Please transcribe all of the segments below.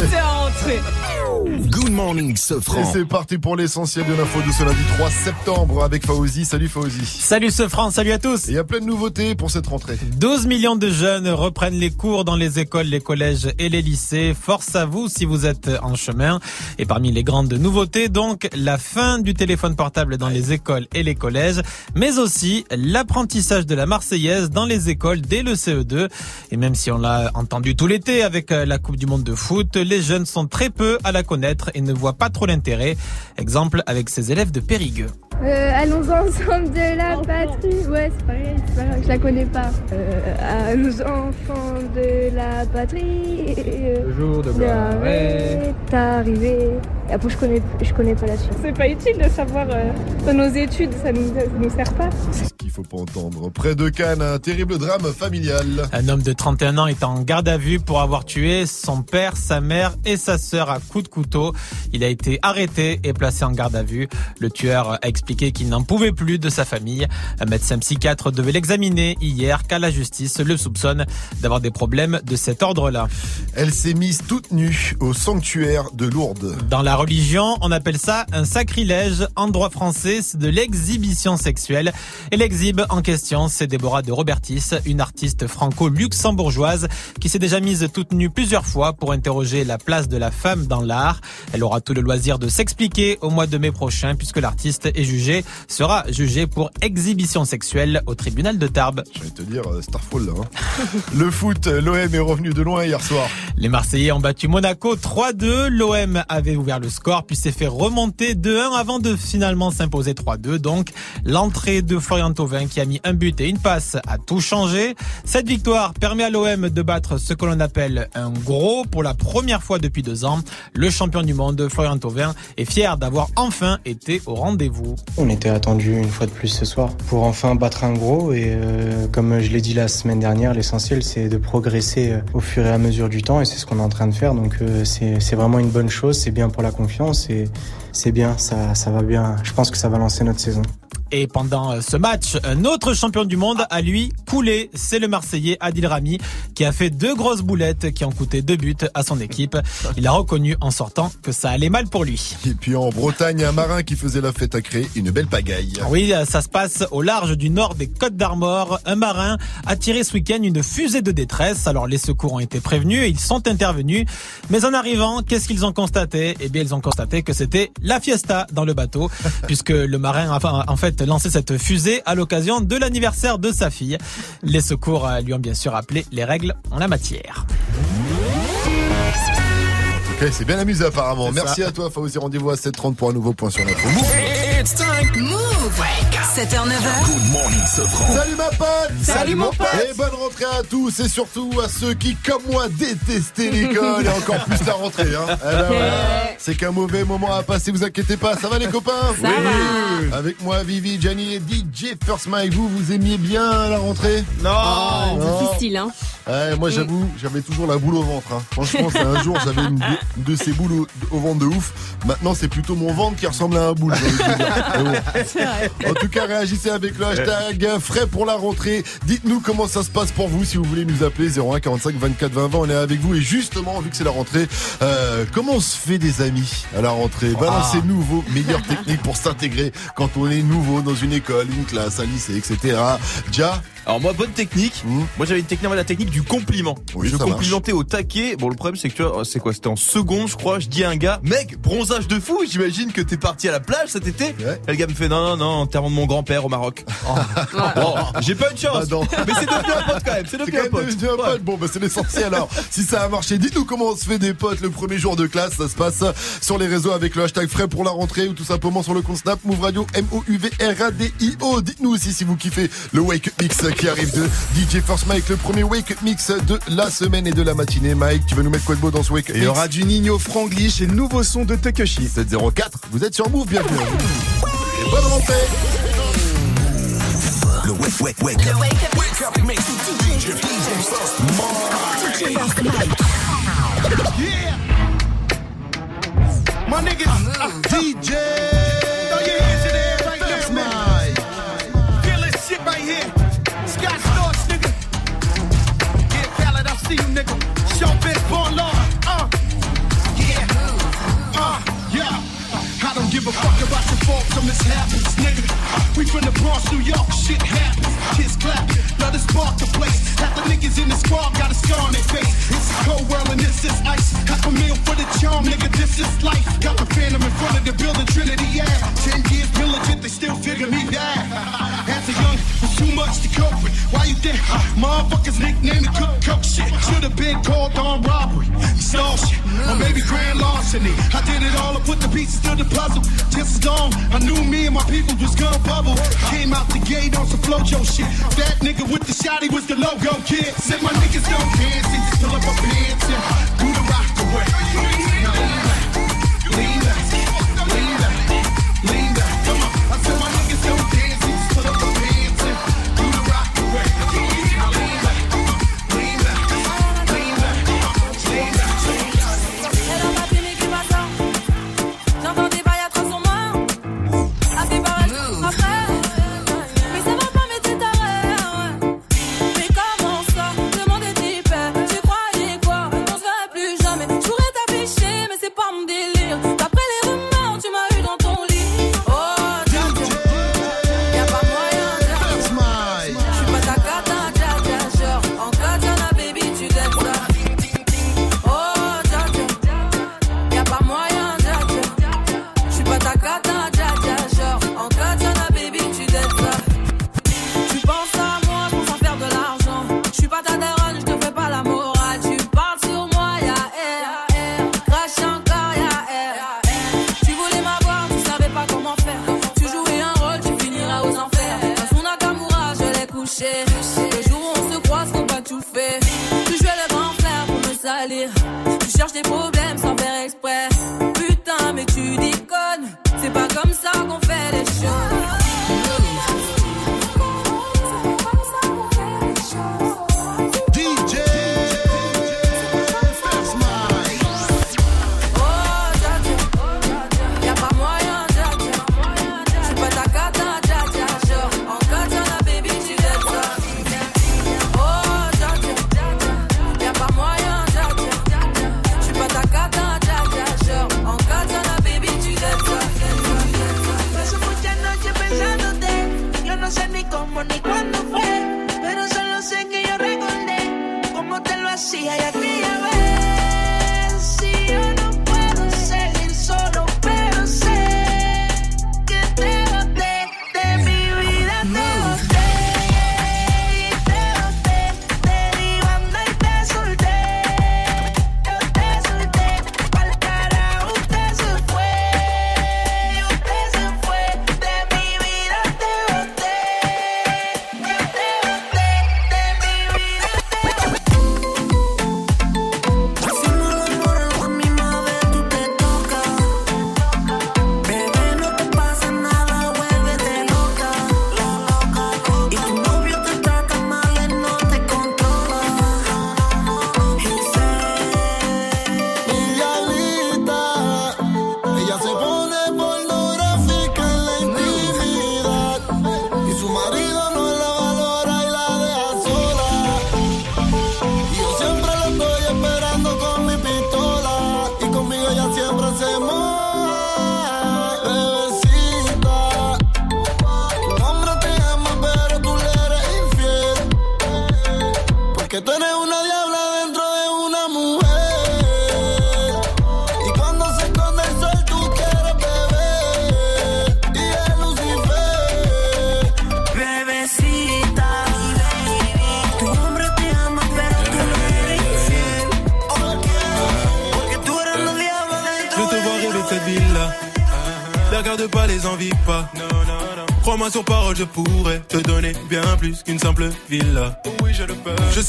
rentrée. Morning, Sofran. Et c'est parti pour l'essentiel de l'info de ce lundi 3 septembre avec Fauzi. Salut Fauzi. Salut ce France, salut à tous. Et il y a plein de nouveautés pour cette rentrée. 12 millions de jeunes reprennent les cours dans les écoles, les collèges et les lycées. Force à vous si vous êtes en chemin. Et parmi les grandes nouveautés, donc, la fin du téléphone portable dans les écoles et les collèges, mais aussi l'apprentissage de la Marseillaise dans les écoles dès le CE2. Et même si on l'a entendu tout l'été avec euh, la Coupe du Monde de foot, les jeunes sont très peu à la connaître et ne voient pas trop l'intérêt. Exemple avec ces élèves de Périgueux. Euh, allons ensemble de la patrie. Ouais, c'est pareil, c'est pas grave, je la connais pas. Euh, à nos enfants de la patrie. Le jour de est arrivé. Et après, je connais, je connais pas la suite. C'est pas utile de savoir euh, dans nos études, ça nous, ça nous sert pas. C'est ce qu'il faut pas entendre. Près de Cannes, un terrible drame familial. Un homme de 31 ans est en garde à vue pour avoir tué son père, sa mère et sa sœur à coups de couteau. Il a été arrêté et placé en garde à vue. Le tueur a expliqué qu'il n'en pouvait plus de sa famille. Un médecin psychiatre devait l'examiner hier car la justice le soupçonne d'avoir des problèmes de cet ordre-là. Elle s'est mise toute nue au sanctuaire de Lourdes. Dans la religion, on appelle ça un sacrilège. En droit français, c'est de l'exhibition sexuelle. Et l'exhibe en question, c'est Déborah de Robertis, une artiste franco-luxembourgeoise qui s'est déjà mise toute nue plusieurs fois pour interroger la place de la femme dans l'art. Elle aura tout le loisir de s'expliquer au mois de mai prochain puisque l'artiste est jugé, sera jugé pour exhibition sexuelle au tribunal de Tarbes. Je vais te dire, euh, Starfall là. hein. Le foot, l'OM est revenu de loin hier soir. Les Marseillais ont battu Monaco 3-2. L'OM avait ouvert le score puis s'est fait remonter 2-1 avant de finalement s'imposer 3-2. Donc l'entrée de Florian Thauvin qui a mis un but et une passe a tout changé. Cette victoire permet à l'OM de battre ce que l'on appelle un gros pour la première fois depuis deux ans. Le champion du monde, Florian Thauvin, est fier d'avoir enfin été au rendez-vous. On était attendu une fois de plus ce soir pour enfin battre un gros et euh, comme je l'ai dit la semaine dernière, l'essentiel c'est de progresser euh, au fur et à mesure du temps et c'est ce qu'on est en train de faire donc euh, c'est vraiment une bonne chose, c'est bien pour la confiance et c'est bien, ça va bien. Je pense que ça va lancer notre saison. Et pendant euh, ce match, un autre champion du monde a lui coulé. C'est le Marseillais Adil Rami qui a fait deux grosses boulettes qui ont coûté deux buts à son équipe. Il a reconnu en sortant que ça allait mal pour lui. Et puis en Bretagne, un marin qui faisait la fête a créé une belle pagaille. Oui, ça se passe au large du nord des Côtes d'Armor. Un marin a tiré ce week-end une fusée de détresse. Alors les secours ont été prévenus et ils sont intervenus. Mais en arrivant, qu'est-ce qu'ils ont constaté? Eh bien, ils ont constaté que c'était la fiesta dans le bateau, puisque le marin a en fait lancé cette fusée à l'occasion de l'anniversaire de sa fille. Les secours euh, lui ont bien sûr rappelé les règles en la matière. Ok, c'est bien amusé apparemment. Merci ça. à toi, Fauzi. Rendez-vous à 7h30 pour un nouveau point sur l'info. Move. It's time. Move 7h, 9h. Good morning, Sofran. Salut ma pote Salut, mon pote. Et bonne rentrée à tous et surtout à ceux qui, comme moi, détestaient l'école et encore plus la rentrée. Hein. Eh ben voilà. C'est qu'un mauvais moment à passer, vous inquiétez pas. Ça va les copains? Ça va. Avec moi, Vivi, Gianni et DJ First Mike. Vous, vous aimiez bien la rentrée? Non Non. Difficile, hein. Ouais, moi j'avoue, j'avais toujours la boule au ventre. hein. Franchement, c'est un jour j'avais une, de- de ces boules au, au ventre de ouf. Maintenant, c'est plutôt mon ventre qui ressemble à un boule. bon. En tout cas, réagissez avec le hashtag frais pour la rentrée. Dites-nous comment ça se passe pour vous si vous voulez nous appeler 01 45 24 20 20. On est avec vous et justement, vu que c'est la rentrée, euh, comment on se fait des amis à la rentrée? Balancez-nous vos meilleures techniques pour s'intégrer quand on est nouveau dans une école, une classe, un lycée, etc. Déjà, Alors moi bonne technique. Mmh. Moi j'avais une technique, la technique du compliment. Oui, je complimentais au taquet. Bon le problème c'est que tu vois, c'est quoi? C'était en seconde je crois. Je dis à un gars, mec, bronzage de fou. J'imagine que t'es parti à la plage cet été. Ouais. Et le gars me fait non non non, enterrement de mon grand-père au Maroc. Bon, j'ai pas une chance. Bah. Mais c'est devenu un pote quand même. C'est devenu un pote. devenu un Ouais. pote. Bon, bah, c'est l'essentiel alors. Si ça a marché, dites-nous comment on se fait des potes le premier jour de classe. Ça se passe sur les réseaux avec le hashtag frais pour la rentrée ou tout simplement sur le compte Snap Move Radio M-O-U-V-R-A-D-I-O. Dites-nous aussi si vous kiffez le Wake Up Mix qui arrive de DJ First Mike, le premier Wake Up Mix de la semaine et de la matinée. Mike, tu vas nous mettre quoi de beau dans ce Wake Up Et il y aura du Nino Franglish et le nouveau son de Takeshi. 704. Vous êtes sur Move, bienvenue. Et bonne rentrée. Le wake, wake, wake up. Le wake up. Wake up, it makes me too dangerous. DJ Sauce Mike. Yeah. My nigga, uh, DJ. Throw your hands in the air right That's now, man. Feel this shit right here. Scott Storch, nigga. Yeah, Khaled, I see you, nigga. Show Vince Born Law. Uh. Yeah. Uh, yeah. I don't give a fuck about from the Bronx, New York, shit happens. Kids clap, let us spark the place. Half the niggas in the squad got a scar on their face. It's a cold world and this is ice. Half a meal for the charm, nigga, this is life. Got the phantom in front of the building, Trinity, yeah. Ten years militant, they still figure me bad. As a young, was too much to cope with. Why you think motherfuckers nicknamed me cook cook shit? Should've been called on robbery, stall shit, or maybe grand larceny. I did it all, I put the pieces to the puzzle. Just as long, I knew me and my people was gonna bubble. Came out the gate on some flojo shit. That nigga with the shotty was the logo kid. Said my niggas don't dance, they just pull up my pants and do the rock away. Des problèmes sans faire exprès. Putain, mais tu déconnes. C'est pas comme ça qu'on fait les choses.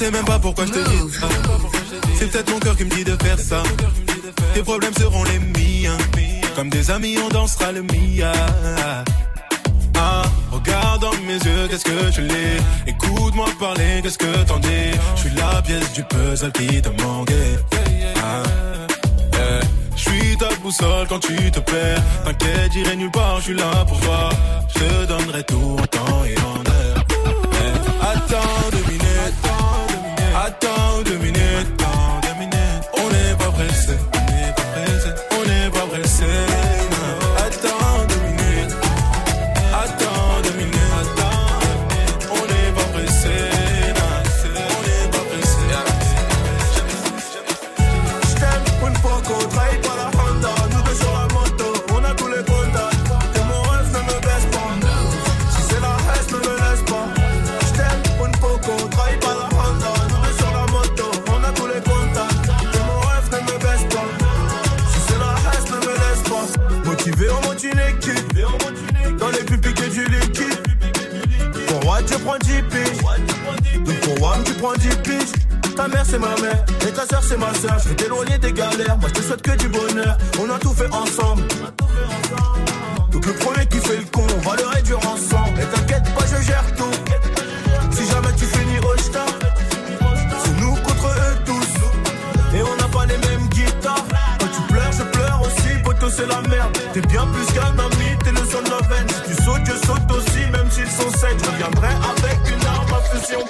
Sais même pas pourquoi je te dis ça. C'est peut-être mon cœur qui me dit de faire ça. Tes problèmes seront les miens. Comme des amis, on dansera le Mia. Ah, regarde dans mes yeux, qu'est-ce que je l'ai. Écoute-moi parler, qu'est-ce que t'en dis? Je suis la pièce du puzzle qui te manquait. Ah, eh. Je suis ta boussole quand tu te perds. T'inquiète, j'irai nulle part, je suis là pour toi. Je te donnerai tout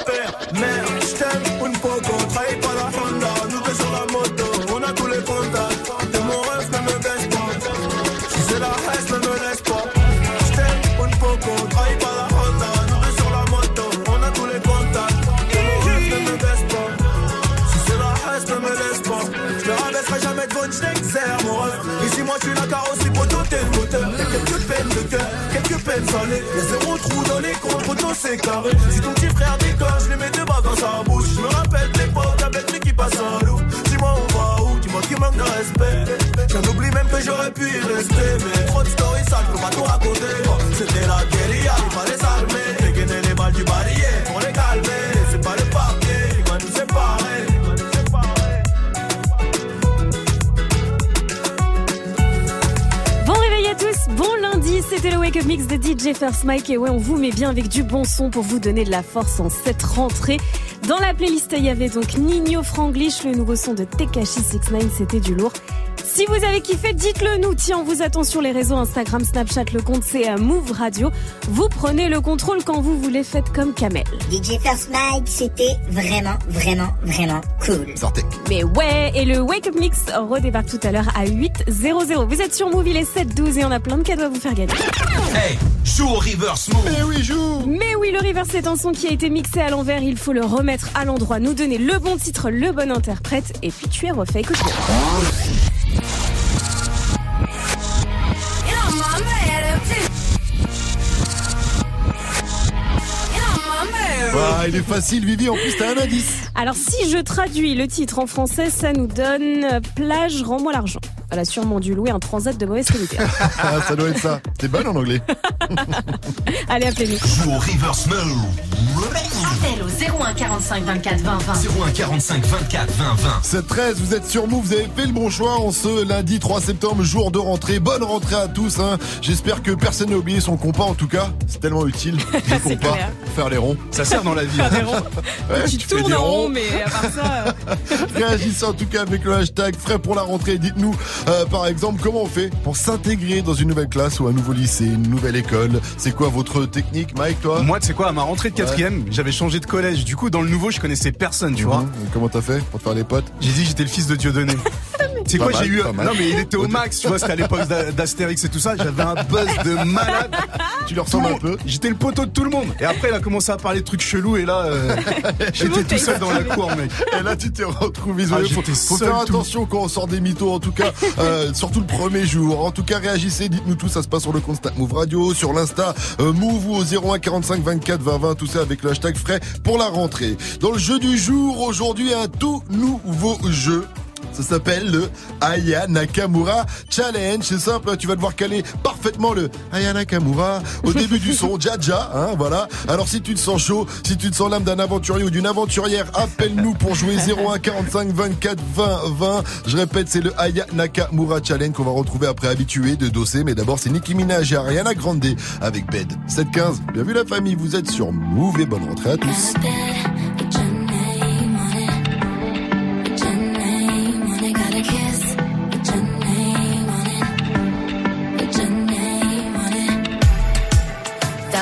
perd. Merde, je t'aime, une poco, trahis pas la Honda. Nous deux sur la moto, on a tous les contacts. T'es mon rêve, ne me baisse pas. Si c'est la reste, ne me laisse pas. Je t'aime, une poco, trahis pas la Honda. Nous deux sur la moto, on a tous les contacts. T'es mon rêve, ne me baisse pas. Si c'est la reste, ne me laisse pas. Je te rabaisserai jamais devant une j'exerce mon rêve. Ici, moi, je suis la carrosserie, poteau, t'es le moteur. Y'a quelques peines de cœur, quelques peines salées. Y'a zéro trou dans les comptes, poteau, c'est carré. Si ton respect. J'en oublie même que j'aurais pu y rester. Mais trop de stories sales, je peux pas tout raconter. C'était la guérilla, il fallait s'armer. Dégainer les balles du barillet pour les calmer. C'est pas le papier, il va nous séparer. bon lundi, c'était le Wake Up Mix de DJ First Mike et ouais on vous met bien avec du bon son pour vous donner de la force en cette rentrée. Dans la playlist il y avait donc Nino Franglish, le nouveau son de Tekashi 69, c'était du lourd. Si vous avez kiffé, dites-le nous. Tiens, on vous attend sur les réseaux Instagram, Snapchat, le compte c'est euh, Move Radio. Vous prenez le contrôle quand vous voulez, faites comme Kamel. DJ First Mike, c'était vraiment, vraiment, vraiment cool. Mais ouais, et le Wake Up Mix redébarque tout à l'heure à 8.00. Vous êtes sur Move, il est 7.12 et on a plein de cadeaux à vous faire gagner. Hey, joue au reverse move. Eh oui, joue. Mais oui, le reverse c'est un son qui a été mixé à l'envers, il faut le remettre à l'endroit, nous donner le bon titre, le bon interprète, et puis tu es refait. Écoute. Ah, il est facile, Vivi. En plus, t'as un indice. Alors si je traduis le titre en français, ça nous donne euh, Plage, rends-moi l'argent. Elle a sûrement dû louer un transat de mauvaise qualité. Ah, ça doit être ça. T'es bonne en anglais. Allez, appelez-nous. Appel au 01 45 24 20 20. 01 45 24 20 20. 7 13, vous êtes sur Move, vous avez fait le bon choix en ce lundi 3 septembre, jour de rentrée. Bonne rentrée à tous. Hein. J'espère que personne n'a oublié son compas. En tout cas, c'est tellement utile. Le compas, clair. pour faire les ronds. Ça sert dans la vie. Faire des ronds. Ouais, tu, fais tournes en ronds. rond, mais à part ça... euh, Réagissez en tout cas avec le hashtag frais pour la rentrée. Dites-nous, euh, par exemple, comment on fait pour s'intégrer dans une nouvelle classe ou un nouveau lycée, une nouvelle école. C'est quoi votre technique, Mike, toi? Moi, tu sais quoi, à ma rentrée de quatrième, j'avais changé de collège. Du coup, dans le nouveau, je connaissais personne, tu vois. Mhm. Comment t'as fait pour te faire les potes J'ai dit que j'étais le fils de Dieudonné. C'est quoi, j'ai eu. Non, mais il était au max, tu vois, c'était à l'époque d'A- d'Astérix et tout ça. J'avais un buzz de malade. Tu leur ressembles un peu J'étais le poteau de tout le monde. Et après, il a commencé à parler de trucs chelous et là, euh, j'étais tout seul dans la cour, mec. Et là, tu t'es retrouvé isolé. Ah, faut faut faire tout. attention quand on sort des mythos, en tout cas, euh, surtout le premier jour. En tout cas, réagissez, dites-nous tout. Ça se passe sur le compte Snap Move Radio, sur l'Insta euh, Move ou au 01 45 24 20 20. Tout ça avec le hashtag frais pour la rentrée. Dans le jeu du jour, aujourd'hui, un tout nouveau jeu. Ça s'appelle le Aya Nakamura Challenge. C'est simple, tu vas devoir caler parfaitement le Aya Nakamura au début du son. Jaja, hein, voilà. Alors si tu te sens chaud, si tu te sens l'âme d'un aventurier ou d'une aventurière, appelle-nous pour jouer 01 45 24 20 20. Je répète, c'est le Aya Nakamura Challenge qu'on va retrouver après habitué de Dossé. Mais d'abord, c'est Nicki Minaj et Ariana Grande avec Bed. 7-15. Bien vu la famille, vous êtes sur Move et bonne rentrée à tous.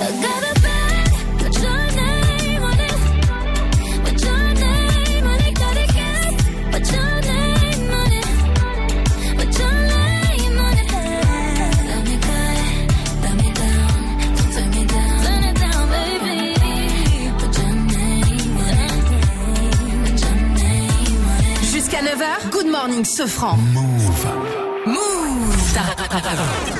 Good. Jusqu'à 9h, Good Morning Sofran. Move. Move.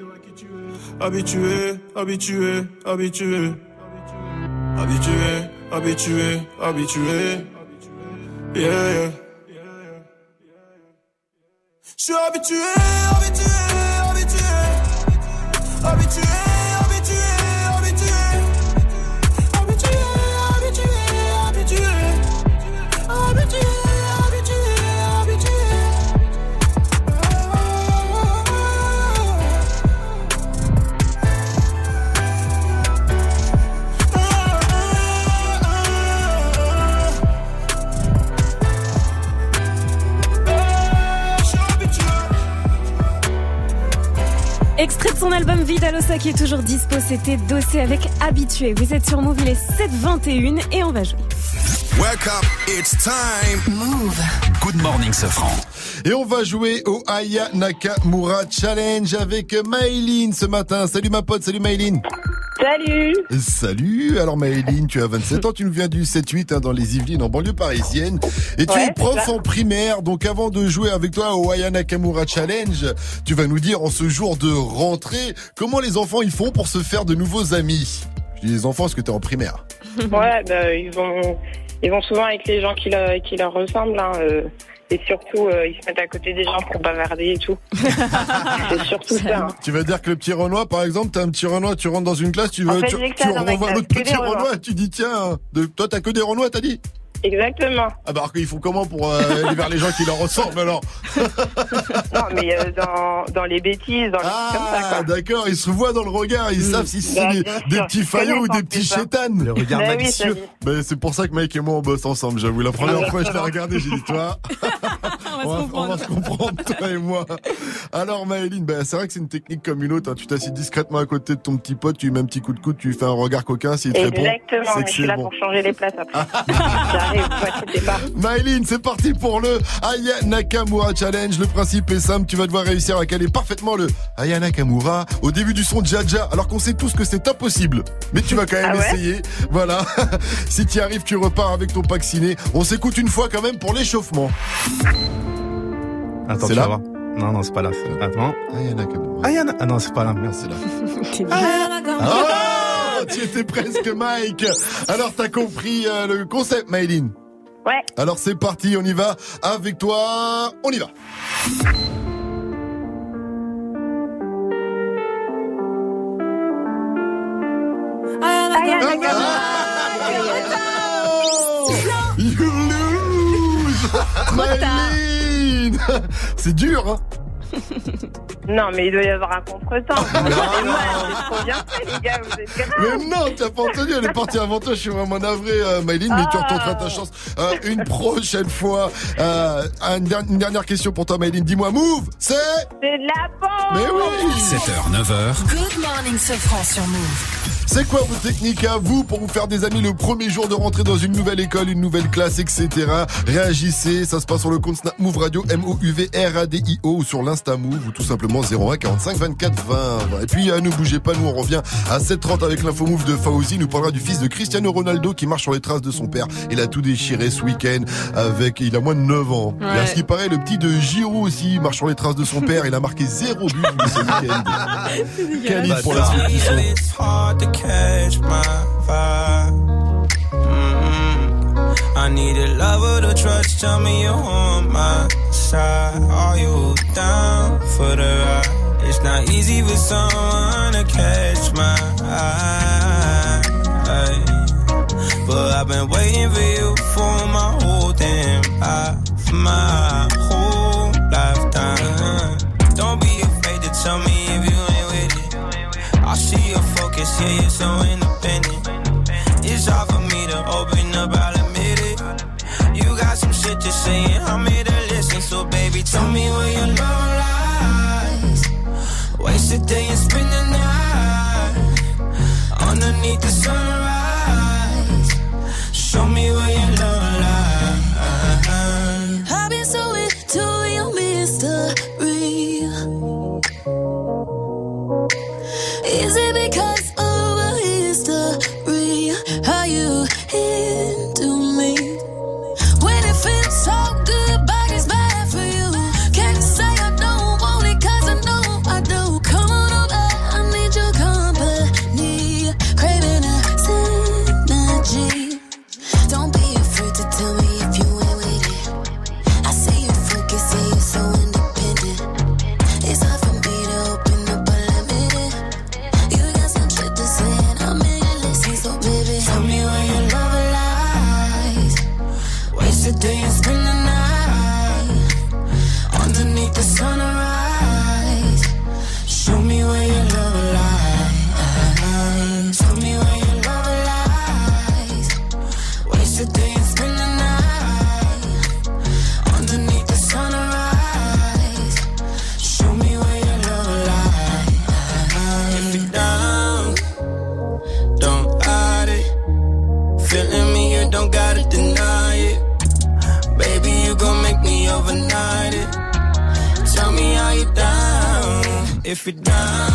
Habitué, habitué, habitué. Habitué, habitué, habitué. Yeah. Je suis habitué, habitué, habitué. Habitué, habitué, Extrait de son album Vidalosa qui est toujours dispo, c'était Dossé avec Habitué. Vous êtes sur Move, il est 7h21 et on va jouer. Wake up, it's time. Move. Good morning, Sofran. Et on va jouer au Aya Nakamura Challenge avec Maëline ce matin. Salut ma pote, salut Maëline. Salut Salut, alors Maëline, tu as 27 ans, tu nous viens du 7-8 hein, dans les Yvelines en banlieue parisienne et tu Ouais, es prof en primaire. Donc avant de jouer avec toi au Aya Nakamura Challenge, tu vas nous dire en ce jour de rentrée comment les enfants ils font pour se faire de nouveaux amis? Je dis les enfants parce que tu es en primaire. Ouais, bah, ils vont, ils vont souvent avec les gens qui, leur- qui leur ressemblent. hein, euh, et surtout, euh, ils se mettent à côté des gens pour bavarder et tout. c'est surtout ça. hein. Tu vas dire que le petit Renoir, par exemple, t'as un petit Renoir, tu rentres dans une classe, tu, En veux, fait, tu, tu l'autre petit Renoirs. Renoir et tu dis tiens, de, toi t'as que des Renois, t'as dit? Exactement. Ah bah alors qu'ils font comment pour euh, aller vers les gens qui leur ressemblent alors Non, mais euh, dans, dans les bêtises, dans les trucs comme ça, Ah d'accord, ils se voient dans le regard, ils savent si c'est Bah, des, petits faillots ou des petits hein. chétanes. Le regard Bah oui. Bah, c'est pour ça que Mike et moi on bosse ensemble, j'avoue. La première fois je l'ai regardé, j'ai dit toi, on va, on va se comprendre toi et moi. Alors Maëline, bah, c'est vrai que c'est une technique comme une autre. hein. Tu t'assieds discrètement à côté de ton petit pote, tu lui mets un petit coup de coude, tu lui fais un regard coquin, s'il te répond, Exactement, mais je suis là bon. pour changer les places après. J'arrive, vous inquiétez pas. Maëline, c'est parti pour le Aya Nakamura Challenge. Le principe est simple, tu vas devoir réussir à caler parfaitement le Aya Nakamura au début du son Jaja, alors qu'on sait tous que c'est impossible. Mais tu vas quand même Ah ouais essayer. Voilà. si tu y arrives, tu repars avec ton pack ciné. On s'écoute une fois quand même pour l'échauffement. Attends, C'est tu là vas voir. Non, non, c'est pas là. c'est- Attends. Aya Nakamura. Ah, Yana. Ah non, c'est pas là. C'est là. Oh, tu étais presque Mike. Alors t'as compris euh, le concept, Maëline Ouais. Alors c'est parti, on y va avec toi. On y va. You lose Maëline C'est dur, hein Non, mais il doit y avoir un contretemps. Excusez-moi, c'est trop bien fait, les gars, vous êtes graves. Mais non, t'as pas entendu, elle est partie avant toi, je suis vraiment navré, euh, mais tu Ah. retenteras ta chance euh, une prochaine fois. Euh, une, der- une dernière question pour toi, Maëline. Dis-moi, move, c'est... C'est de la bombe Mais oui 7h, 9h. Good morning, Sofran sur Move. C'est quoi vos techniques à vous pour vous faire des amis le premier jour de rentrer dans une nouvelle école, une nouvelle classe, etc. Réagissez, ça se passe sur le compte Snap Move Radio, M-O-U-V-R-A-D-I-O, ou sur l'Insta Move, ou tout simplement 01 45 24 20. Et puis, euh, ne bougez pas, nous on revient à 7h30 avec l'info Move de Fauzi, nous parlera du fils de Cristiano Ronaldo qui marche sur les traces de son père. Il a tout déchiré ce week-end avec, il a moins de 9 ans. Et à ce qui paraît, le petit de Giroud aussi marche sur les traces de son père, il a marqué zéro but ce week-end. Pour la suite du son. I need a lover to trust. Tell me you're on my side. Are you down for the ride? It's not easy for someone to catch my eye. But I've been waiting for you for my whole damn life, my whole lifetime. Don't be afraid to tell me if you ain't with it. I see your focus, yeah, you're so independent. It's all for me shit to say, and I'm here to listen. So, baby, tell me where your love lies. Waste a day and spend the night underneath the sunrise. If you're down,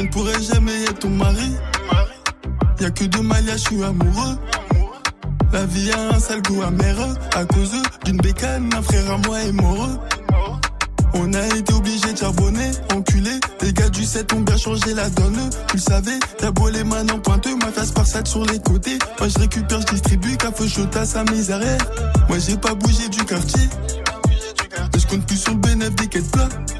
Je ne pourrai jamais être ton mari. Y'a que deux malias, je suis amoureux. La vie a un sale goût amer à cause d'une bécane, un frère à moi est moreux. On a été obligé de charbonner, enculé. Les gars du 7 ont bien changé la donne. Tu le savais, t'as beau les mains en pointeux, ma face par sur les côtés. Moi je récupère, je distribue, faut à sa misère. Moi j'ai pas bougé du quartier. Mais je compte plus sur le bénéfice des quêtes.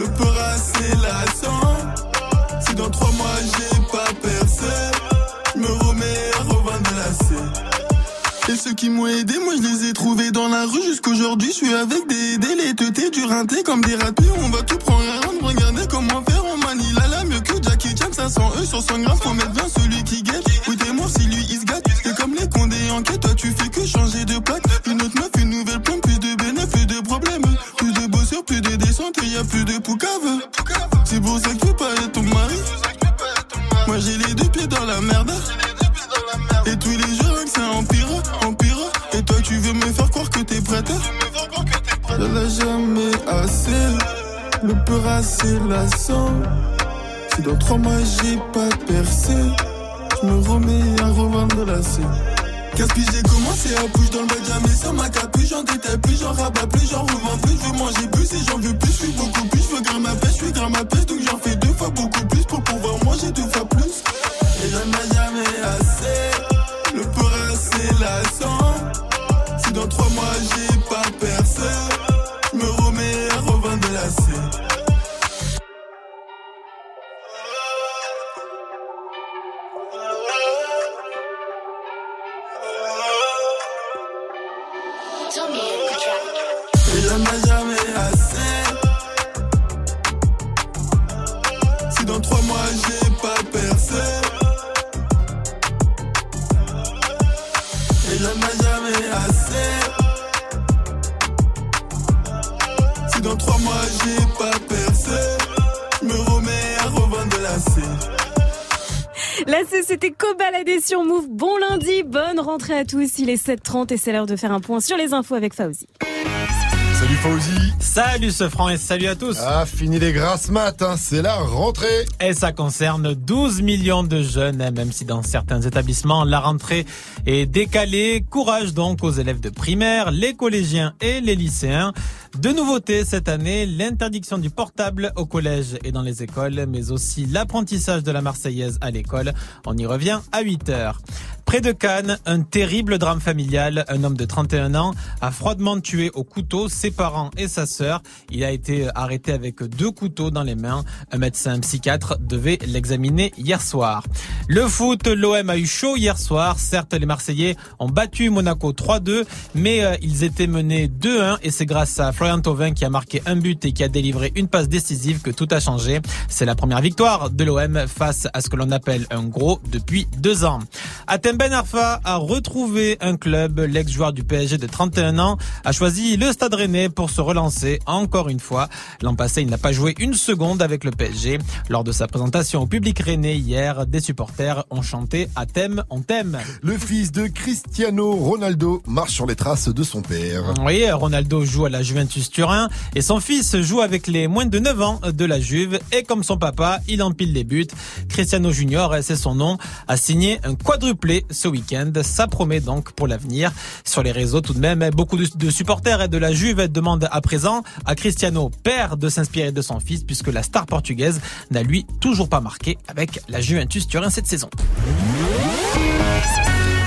le peur assez lassant. Si dans trois mois j'ai pas percé, je me remets à revendre scène. Et ceux qui m'ont aidé, moi je les ai trouvés dans la rue jusqu'aujourd'hui. Je suis avec des délétetés, du rinté comme des ratés. On va tout prendre à regardez comment faire. On manie la la mieux que Jackie Chan, 500 E sur 100 grammes. Faut mettre 20 celui qui guette. Oui, t'es mort si lui il se gâte. C'est comme les condés en quête, toi tu fais que changer de plaque. Une autre meuf, Bosseurs, plus de descentes et y a plus de poucave. C'est pour ça que veux pas être ton mari. Moi j'ai les deux pieds dans la merde. Et tous les jours que ça empire, empire. Et toi tu veux me faire croire que t'es prête. Y'en a jamais assez. Le peur assez lassant. Si dans trois mois j'ai pas percé, je me remets à revendre la scène. J'ai commencé à bouger dans le bac, jamais sans ma capuche, j'en détaille plus, j'en rabats plus, j'en revends plus, je veux manger plus et j'en veux plus, je suis beaucoup plus, je veux grimper ma pêche, je suis grimper ma pêche, donc j'en fais deux fois beaucoup plus pour pouvoir manger deux fois plus. Et j'en ai jamais C'est- c'était Cobaladé sur Move. Bon lundi, bonne rentrée à tous. Il est 7h30 et c'est l'heure de faire un point sur les infos avec Fauzi. Salut Fauzi. Salut ce franc et salut à tous. Ah, fini les grasses maths, hein, c'est la rentrée. Et ça concerne 12 millions de jeunes, hein, même si dans certains établissements, la rentrée est décalée. Courage donc aux élèves de primaire, les collégiens et les lycéens. De nouveautés cette année, l'interdiction du portable au collège et dans les écoles, mais aussi l'apprentissage de la Marseillaise à l'école. On y revient à 8 heures. Près de Cannes, un terrible drame familial. Un homme de 31 ans a froidement tué au couteau ses parents et sa sœur. Il a été arrêté avec deux couteaux dans les mains. Un médecin psychiatre devait l'examiner hier soir. Le foot, l'OM a eu chaud hier soir. Certes, les Marseillais ont battu Monaco 3-2, mais euh, ils étaient menés 2-1 et c'est grâce à Florian Thauvin qui a marqué un but et qui a délivré une passe décisive que tout a changé. C'est la première victoire de l'OM face à ce que l'on appelle un gros depuis deux ans. Ben Arfa a retrouvé un club. L'ex-joueur du PSG de 31 ans a choisi le Stade Rennais pour se relancer encore une fois. L'an passé, il n'a pas joué une seconde avec le PSG. Lors de sa présentation au public rennais hier, des supporters ont chanté Atem, on t'aime. Le fils de Cristiano Ronaldo marche sur les traces de son père. Oui, Ronaldo joue à la Juventus Turin et son fils joue avec les moins de 9 ans de la Juve et comme son papa, il empile les buts. Cristiano Junior, c'est son nom, a signé un quadruplé ce week-end. Ça promet donc pour l'avenir. Sur les réseaux tout de même, beaucoup de, supporters de la Juve demandent à présent à Cristiano, père, de s'inspirer de son fils puisque la star portugaise n'a lui toujours pas marqué avec la Juventus Turin cette saison.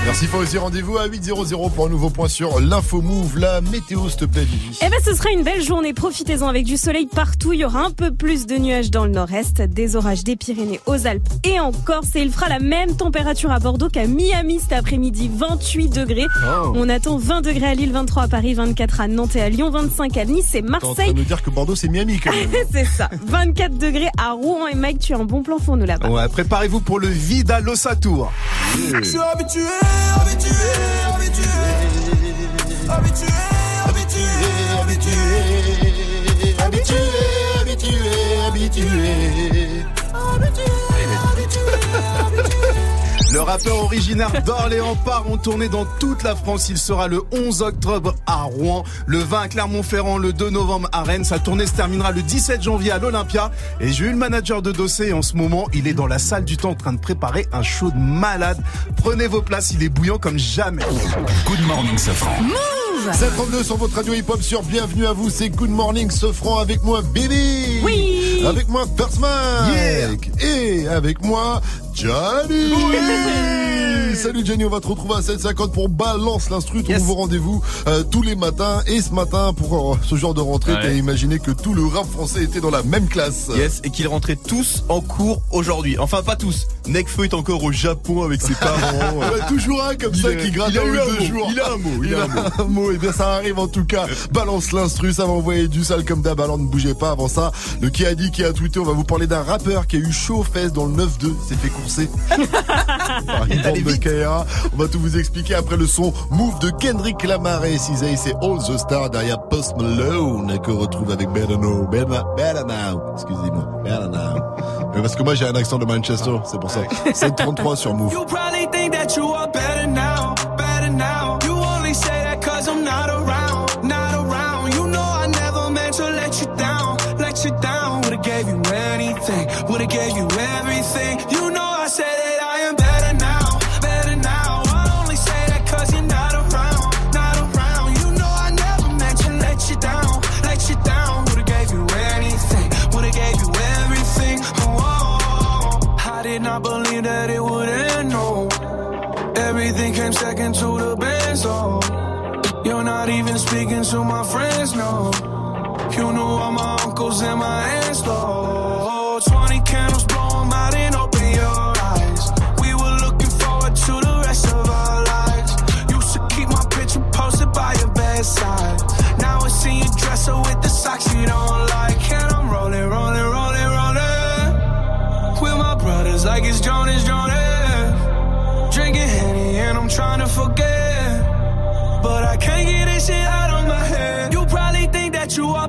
Merci Fauzi, rendez-vous à 8.00 pour un nouveau point sur l'info move, la météo, s'il te plaît, Vivi. Eh ben, ce sera une belle journée. Profitez-en avec du soleil partout. Il y aura un peu plus de nuages dans le nord-est, des orages des Pyrénées aux Alpes et en Corse. Et il fera la même température à Bordeaux qu'à Miami cet après-midi, 28 degrés. Oh. On attend 20 degrés à Lille, 23 à Paris, 24 à Nantes et à Lyon, 25 à Nice et Marseille. de nous dire que Bordeaux, c'est Miami quand même. C'est ça. 24 degrés à Rouen et Mike, tu as un bon plan pour nous là-bas. Ouais, préparez-vous pour le Vidal Tour. Je suis habitué, habitué, habitué, habitué, habitué, habitué, habitué, habitué, habitué. Le rappeur originaire d'Orléans part en tournée dans toute la France. Il sera le 11 octobre à Rouen, le 20 à Clermont-Ferrand, le 2 novembre à Rennes. Sa tournée se terminera le 17 janvier à l'Olympia. Et j'ai eu le manager de Dossé en ce moment, il est dans la salle du temps en train de préparer un show de malade. Prenez vos places, il est bouillant comme jamais. Good morning, Safran. 732 sur votre radio hip-hop sur Bienvenue à vous, c'est Good Morning Sofran avec moi Billy. Oui. Avec moi First Mike. Et avec moi Johnny. Salut Johnny, on va te retrouver à 7h50 pour Balance l'instru, ton nouveau rendez-vous euh, tous les matins. Et ce matin, pour euh, ce genre de rentrée, Ouais. t'as imaginé que tout le rap français était dans la même classe. Yes, et qu'ils rentraient tous en cours aujourd'hui. Enfin, pas tous. Nekfeu est encore au Japon avec ses parents. Il a toujours un comme Il ça est- qui gratte il a un eu un deux mot, jours. il a un mot, il a un mot. un mot. Et bien ça arrive en tout cas. Balance l'instru, ça va envoyer du sale comme d'hab. Alors ne bougez pas avant ça. Le qui a dit, qui a tweeté, on va vous parler d'un rappeur qui a eu chaud aux fesses dans le 9-2. S'est fait par une de. On va tout vous expliquer après le son Move de Kendrick Lamar et Cizay. C'est All the Star derrière Post Malone que retrouve avec Better Now. Better, better Now. Excusez-moi. Better Now. Parce que moi j'ai un accent de Manchester, c'est pour ça. 733 sur Move. You probably think that you are second to the best, oh. You're not even speaking to my friends, no. You knew all my uncles and my aunts, though. Can't get this shit out of my head. You probably think that you are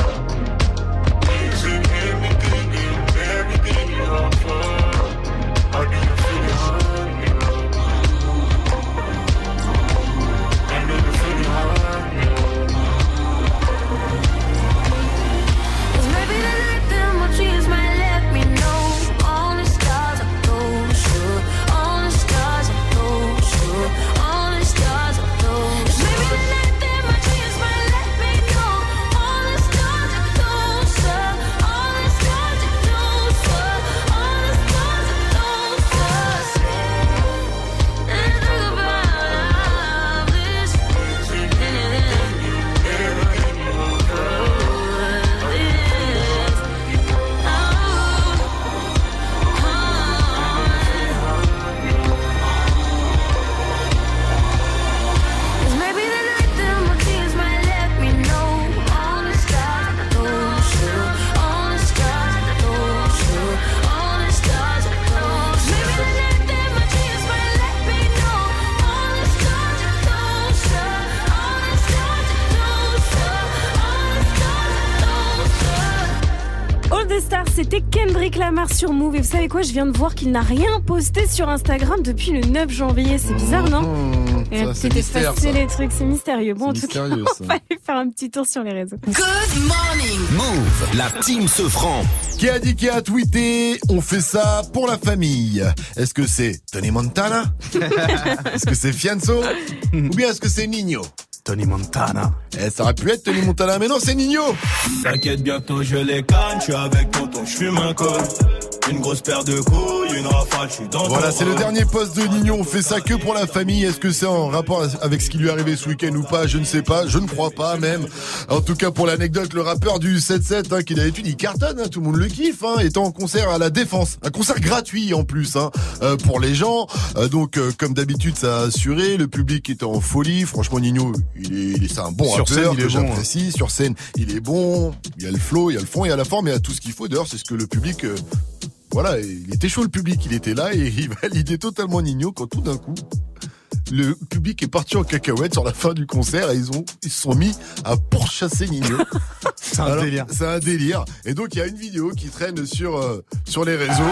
Sur Move. Et vous savez quoi Je viens de voir qu'il n'a rien posté sur Instagram depuis le 9 janvier. C'est bizarre, non Mmh, c'est les trucs, c'est mystérieux. Bon, en tout cas, on va aller faire un petit tour sur les réseaux. Good morning. Move. La team se franc. Qui a dit qui a tweeté On fait ça pour la famille. Est-ce que c'est Tony Montana Est-ce que c'est Fianso Ou bien est-ce que c'est Nino Tony Montana. Eh, ça aurait pu être Tony Montana, mais non, c'est Nino. T'inquiète, bientôt je les canne, je suis avec tonton, je fume un col. Une grosse paire de couilles, une rafale, je suis dans Voilà, c'est le dernier post de Nino. On fait ça que pour la famille. Est-ce que c'est en rapport avec ce qui lui est arrivé ce week-end ou pas? Je ne sais pas. Je ne crois pas même. En tout cas, pour l'anecdote, le rappeur du 7-7 hein, qui d'habitude il cartonne, hein, tout le monde le kiffe, hein, étant en concert à la Défense, un concert gratuit en plus hein, euh, pour les gens. Euh, donc, euh, comme d'habitude, ça a assuré. Le public était en folie. Franchement, Nino, il est, il est- c'est un bon Sur rappeur scène, il est que bon, hein. j'apprécie. Sur scène, il est bon. Il y a le flow, il y a le fond, il y a la forme, il y a tout ce qu'il faut. D'ailleurs, c'est ce que le public euh, voilà, il était chaud le public, il était là et il validait totalement Nino quand tout d'un coup, le public est parti en cacahuète sur la fin du concert et ils ont ils se sont mis à pourchasser Nino. C'est un Alors, délire. C'est un délire. Et donc il y a une vidéo qui traîne sur euh, sur les réseaux.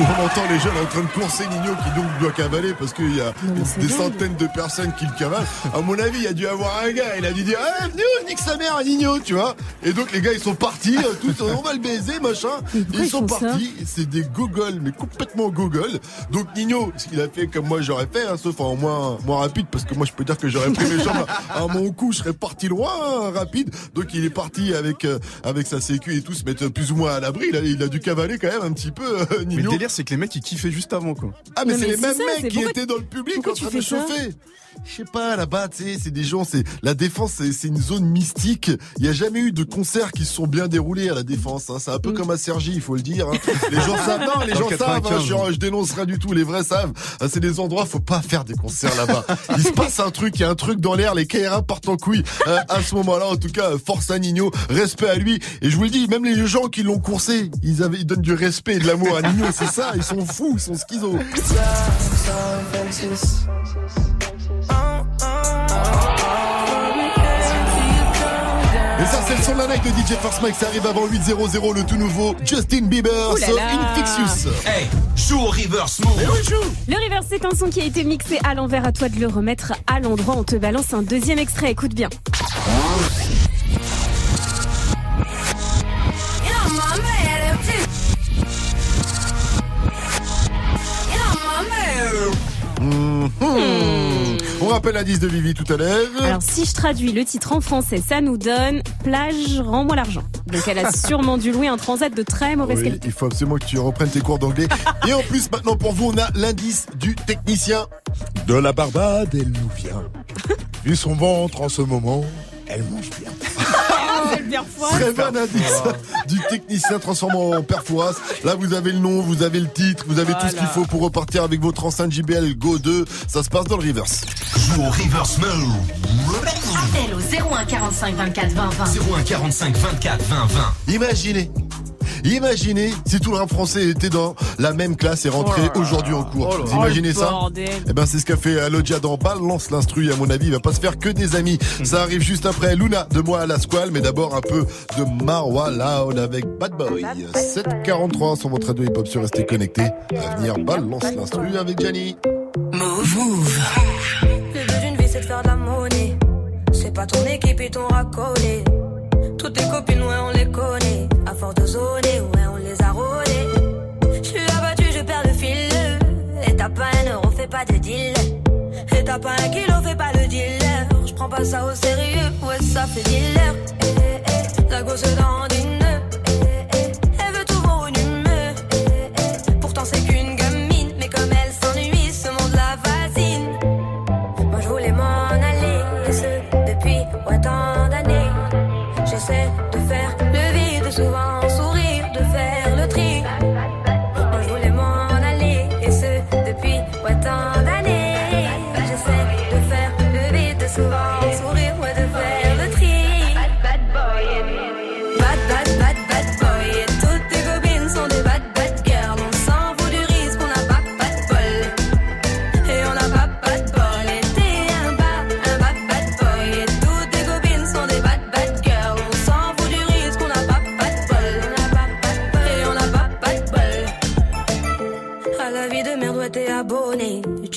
Où on entend les jeunes en train de courser Nino qui donc doit cavaler parce qu'il y a des centaines de personnes qui le cavalent. À mon avis, il y a dû avoir un gars, il a dû dire Ah, venez, on nique sa mère à Nino, tu vois. Et donc les gars, ils sont partis, euh, tous, on va le baiser, machin. Ils sont partis, c'est des gogoles, mais complètement gogoles. Donc Nino, ce qu'il a fait comme moi j'aurais fait, hein, sauf en moins, moins rapide, parce que moi je peux dire que j'aurais pris mes jambes à mon cou, je serais parti loin, hein, rapide. Donc il est parti avec, euh, avec sa sécu et tout, se mettre plus ou moins à l'abri. Il a, il a dû cavaler quand même un petit peu, euh, Mais Nino. le délire, c'est que les mecs, ils kiffaient juste avant, quoi. Ah mais c'est les mêmes ça, mecs qui étaient dans le public en train de chauffer. Je sais pas, là-bas, tu sais, c'est des gens, c'est la défense, c'est c'est une zone mystique. Il y a jamais eu de concerts qui se sont bien déroulés à la défense. hein. C'est un peu comme à Sergi, il faut le dire. hein. Les gens savent, non, les Dans gens savent. hein, 95. je, je dénonce rien du tout. Les vrais savent. Ah, C'est des endroits, faut pas faire des concerts là-bas. Il se passe un truc, il y a un truc dans l'air. Les KRA partent en couille euh, à ce moment-là. En tout cas, force à Nino, respect à lui. Et je vous le dis, même les gens qui l'ont coursé, ils avaient, ils donnent du respect et de l'amour à Nino. C'est ça. Ils sont fous, ils sont schizos. Ça, c'est le son de la night de DJ First Mike. Ça arrive avant 8.00, le tout nouveau Justin Bieber, So. Hey, joue au reverse move. Le reverse, c'est un son qui a été mixé à l'envers. À toi de le remettre à l'endroit. On te balance un deuxième extrait. Écoute bien. On rappelle l'indice de Vivi tout à l'heure. Alors, si je traduis le titre en français, ça nous donne plage, rends-moi l'argent. Donc, elle a sûrement dû louer un transat de très mauvaise Oui, qualité. il faut absolument que tu reprennes tes cours d'anglais. Et en plus, maintenant, pour vous, on a l'indice du technicien. De la Barbade, elle nous vient. Vu son ventre en ce moment, elle mange bien. Très bon indice du technicien transformé en perforas. Là, vous avez le nom, vous avez le titre, vous avez tout ce qu'il faut pour repartir avec votre enceinte JBL Go 2. Ça se passe dans le reverse. Joue au reverse. Appel au 01 45 24 20 20. 01 45 24 20 20. Imaginez. Imaginez si tout le rap français était dans la même classe et rentrait aujourd'hui en cours. Vous imaginez ça Eh ben c'est ce qu'a fait Alodia dans Balance l'instru. À mon avis, il va pas se faire que des amis. Ça arrive juste après Luna de moi à la squale, mais d'abord un peu de Marwa Loud avec Bad Boy. 743 sur votre radio hip hop sur restez connecté. À venir Balance l'instru avec Gianni. Move. Move. Le but d'une vie, c'est de faire de la monnaie. C'est pas ton équipe et ton racolé. Toutes tes copines, ouais, on les connaît. À force de zoner, ouais, on les a rôlées. Je suis abattu, je perds le fil. Et t'as pas un euro, fais pas de deal. Et t'as pas un kilo, fais pas le dealer. Je prends pas ça au sérieux, ouais, ça fait dealer. Eh, eh, la gosse. Eh,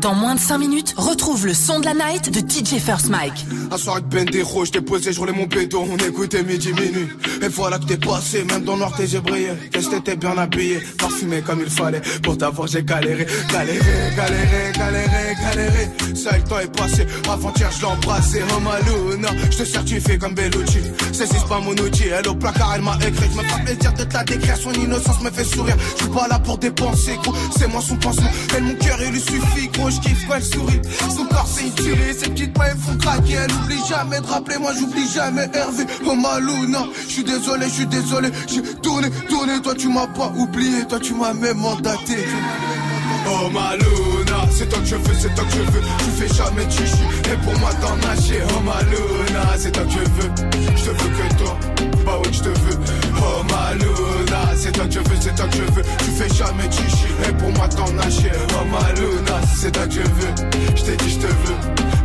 Dans moins de 5 minutes, retrouve le son de la night de DJ First Mike. Un soir avec Bendero, je t'ai posé, je roulais mon béton, on écoutait midi minuit. Et voilà que t'es passé, même dans noir t'es brillé. Qu'est-ce que t'étais bien habillé, parfumé comme il fallait. Pour t'avoir j'ai galéré, galéré, galéré, galéré, galéré. Ça le temps est passé, avant-hier je l'ai embrassé. Oh Maluna, je te certifie comme Bellucci. C'est pas mon outil, elle au placard elle m'a écrit. Je me fais plaisir de te la décrire, son innocence me fait sourire. Je suis pas là pour dépenser, gros, c'est moi son pansement. Elle mon cœur il lui suffit, gros, je kiffe quand elle sourit. Son corps c'est tuerie, ses petites mains elles font craquer. Elle oublie jamais de rappeler, moi j'oublie jamais Hervé. Oh Maluna, je désolé, je suis désolé. J'ai tourné, tourné, toi tu m'as pas oublié, toi tu m'as même mandaté. Oh Maluna, c'est toi que je veux, c'est toi que je veux. Tu fais jamais chichi, et pour moi t'en nager. Oh Maluna, c'est toi que je veux. Je te veux que toi, bah ouais je te veux. Oh Maluna, c'est toi que je veux, c'est toi que je veux. Tu fais jamais chichi, et pour moi t'en nager. Oh Maluna, c'est toi que je veux. Je t'ai dit je te veux,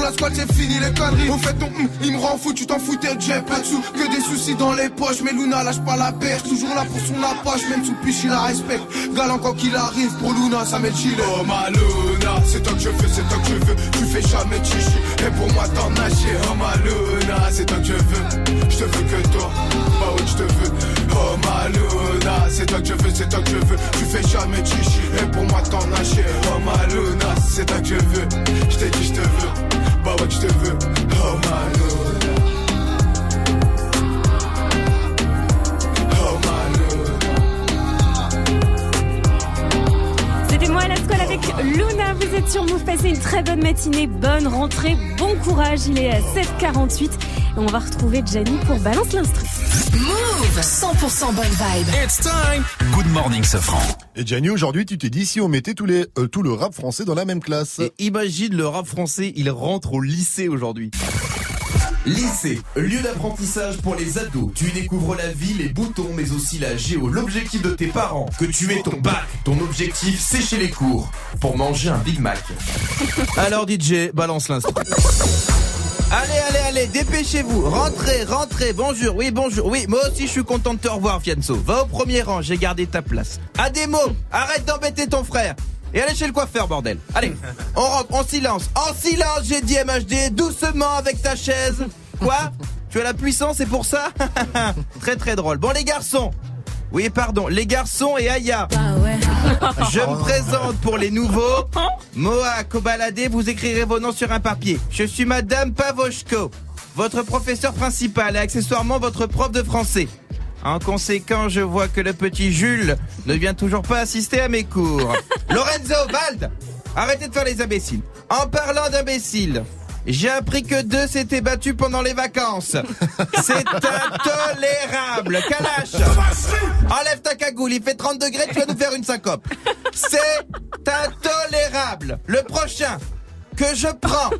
la squad c'est fini les conneries. On fait ton hum, il me rend fou, tu t'en foutais, j'ai pas de sous. Que des soucis dans les poches, mais Luna lâche pas la perche. Toujours là pour son approche, même sous piche il la respecte. Galant quand qu'il arrive, pour Luna ça met chill. Oh ma Luna, c'est toi que je veux, c'est toi que je veux. Tu fais jamais chichi, et pour moi t'en nager. Oh ma Luna, c'est toi que je veux. Je te veux que toi, bah oui je te veux. Oh ma Luna, c'est toi que je veux, c'est toi que je veux. Tu fais jamais chichi, et pour moi t'en nager. Oh ma Luna, c'est toi que je veux. Je t'ai dit je te veux, bah ouais je te veux. Oh ma avec Luna. Vous êtes sur Move. Passez une très bonne matinée, bonne rentrée, bon courage. Il est à 7h48 et on va retrouver Gianni pour Balance l'instru. Move 100% bonne vibe. It's time. Good morning, Sofran. Et Gianni, aujourd'hui, tu t'es dit si on mettait tous les, euh, tout le rap français dans la même classe. Et imagine le rap français, il rentre au lycée aujourd'hui. Lycée, lieu d'apprentissage pour les ados. Tu découvres la vie, les boutons, mais aussi la géo. L'objectif de tes parents, que tu aies ton bac. Ton objectif, sécher les cours pour manger un Big Mac. Alors DJ, balance l'instru. Allez, allez, allez, dépêchez-vous. Rentrez, rentrez. Bonjour, oui, bonjour. Oui, moi aussi, je suis content de te revoir, Fianso. Va au premier rang, j'ai gardé ta place. Ademo, arrête d'embêter ton frère. Et allez chez le coiffeur, bordel. Allez, on rentre en silence. En silence, j'ai dit MHD, doucement avec ta chaise. Quoi Tu as la puissance, c'est pour ça Très, très drôle. Bon, les garçons. Oui, pardon, les garçons et Aya. Je me présente pour les nouveaux. Moa Kobalade, vous écrirez vos noms sur un papier. Je suis Madame Pavoshko, votre professeur principal et accessoirement votre prof de français. En conséquent, je vois que le petit Jules ne vient toujours pas assister à mes cours. Lorenzo, Vald, arrêtez de faire les imbéciles. En parlant d'imbéciles, j'ai appris que deux s'étaient battus pendant les vacances. C'est intolérable. Kalash, enlève ta cagoule, il fait 30 degrés, tu vas nous faire une syncope. C'est intolérable. Le prochain que je prends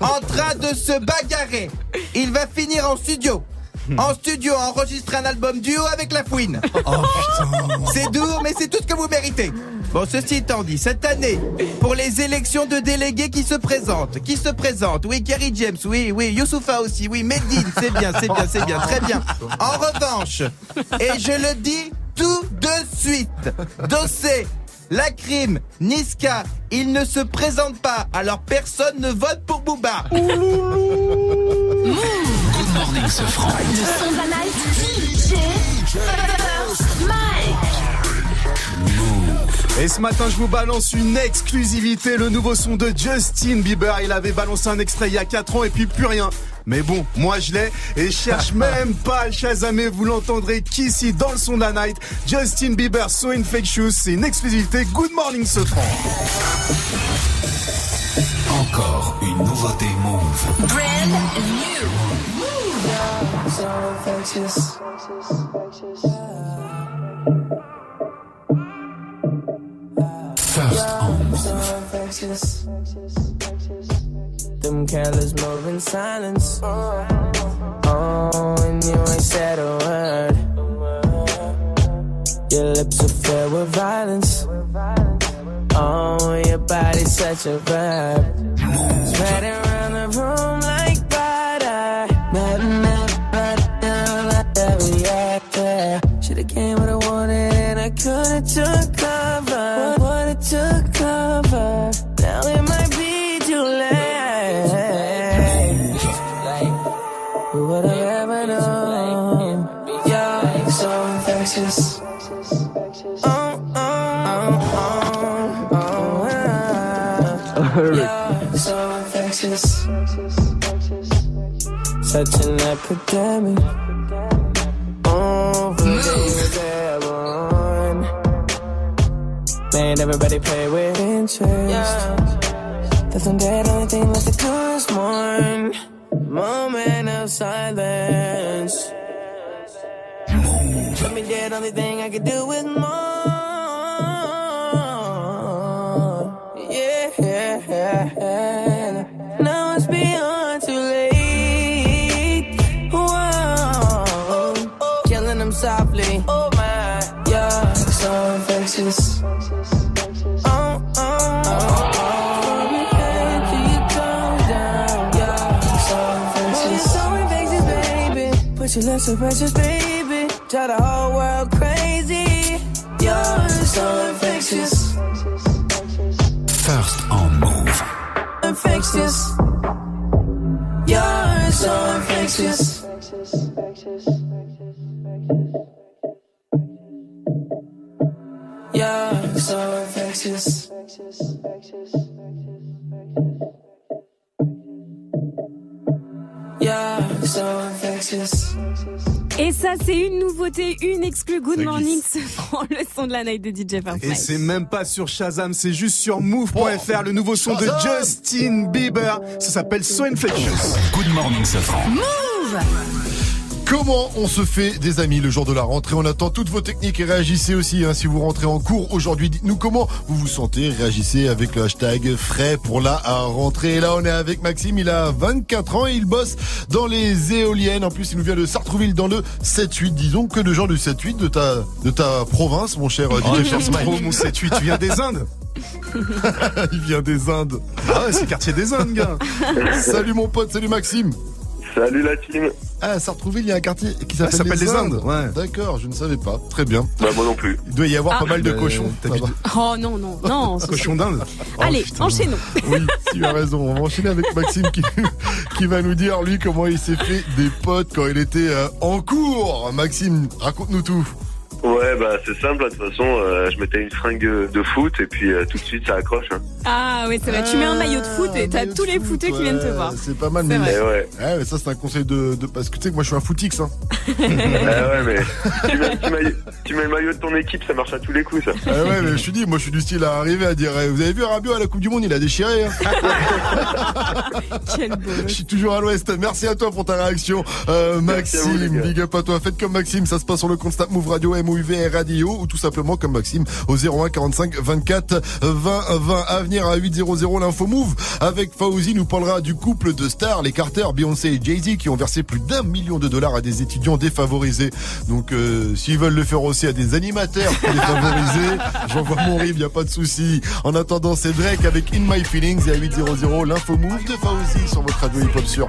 en train de se bagarrer, il va finir en studio. En studio, à enregistrer un album duo avec la fouine. C'est doux, mais c'est tout ce que vous méritez. Bon, ceci étant dit, cette année, pour les élections de délégués qui se présentent, qui se présentent, oui, Kerry James, oui, oui, Youssoufa aussi, oui, Medine, c'est bien, c'est bien, c'est bien, très bien. En revanche, et je le dis tout de suite, Dossé, Lacrim, Niska, ils ne se présentent pas, alors personne ne vote pour Booba. morning, Sofran. Le son de la night. DJ First Mike. Et ce matin, je vous balance une exclusivité, le nouveau son de Justin Bieber. Il avait balancé un extrait il y a 4 ans et puis plus rien. Mais bon, moi je l'ai et je cherche même pas à le chasamer. Vous l'entendrez qu'ici dans le son de la night. Justin Bieber, So Infectious, c'est une exclusivité. Good morning, ce franc. Encore une nouveauté Move. Brand new. First. Them careless move in silence. Oh, and you ain't said a word. Your lips are filled with violence. Oh, your body's such a verb. Spread around the room wanted and I could've took cover. What it took cover. Now it might be too late. Who would've ever known? You're so infectious. Oh, oh, oh, oh, oh, yeah. You're so infectious. Such an epidemic. Oh, Man, everybody play with interest. Doesn't get anything like the chorus mourn. Moment of silence. Let me dead, only thing I could do is more. Your lips so precious, baby. Try the whole world crazy. You're so infectious. First on Move. Infectious. You're so infectious. You're so infectious. You're so infectious. Et ça, c'est une nouveauté, une exclue Good Morning, ce franc, le son de la night de DJ First Et c'est même pas sur Shazam, c'est juste sur Move.fr, le nouveau son de Justin Bieber. Ça s'appelle So Infectious. Good morning, Safran. Move Comment on se fait des amis le jour de la rentrée? On attend toutes vos techniques et réagissez aussi hein, si vous rentrez en cours aujourd'hui. Dites-nous comment vous vous sentez. Réagissez avec le hashtag frais pour la rentrée. Et là, on est avec Maxime. Il a 24 ans et il bosse dans les éoliennes. En plus, il nous vient de Sartrouville dans le 7-8. Disons que de gens du 7-8 de ta, de ta province, mon cher euh, Oh, DJ mon 7-8, tu viens des Indes Il vient des Indes. Ah ouais, c'est le quartier des Indes, gars. salut mon pote, salut Maxime. Salut la team. Ah, à Sartrouville, il y a un quartier qui Ah, s'appelle ça s'appelle les les Indes. Indes, ouais. D'accord, je ne savais pas. Très bien. Bah moi non plus. Il doit y avoir Ah. pas mal de Euh, cochons. Oh non, non, non. ce- Cochon d'Inde. Allez, putain. enchaînons. Oui, tu as raison. On va enchaîner avec Maxime qui, qui va nous dire, lui, comment il s'est fait des potes quand il était euh, en cours. Maxime, raconte-nous tout. Ouais bah c'est simple, de toute façon euh, je mettais une fringue de foot et puis euh, tout de suite ça accroche. Hein. Ah oui, c'est vrai. Tu mets un maillot de foot et t'as tous les footeux qui viennent te voir. C'est pas mal, mais... vrai. Eh ouais. Ouais, mais ça, c'est un conseil de, de- Parce que tu sais que moi, je suis un footix. Hein. Ah ouais mais tu mets, tu, mets, tu mets le maillot de ton équipe, ça marche à tous les coups ça. Ah ouais, mais je suis dit, moi, je suis du style à arriver à dire eh, Vous avez vu Rabiot à la Coupe du Monde Il a déchiré. Hein. Quel beau. Je suis toujours à l'ouest. Merci à toi pour ta réaction, euh, Merci à vous, les Maxime. gars. Big up à toi. Faites comme Maxime. Ça se passe sur le compte Snap Move Radio, MOUV Radio, ou tout simplement comme Maxime au 01 45 24 20 20. À venir à 800 l'info Move avec Fauzi nous parlera du couple de stars, les Carter, Beyoncé et Jay-Z, qui ont versé plus d'un million de dollars à des étudiants défavorisés. Donc, euh, s'ils veulent le faire aussi à des animateurs défavorisés, j'envoie mon rib, y a pas de souci. En attendant, c'est Drake avec In My Feelings et à 800 l'info Move de Fauzi sur votre radio hip-hop sur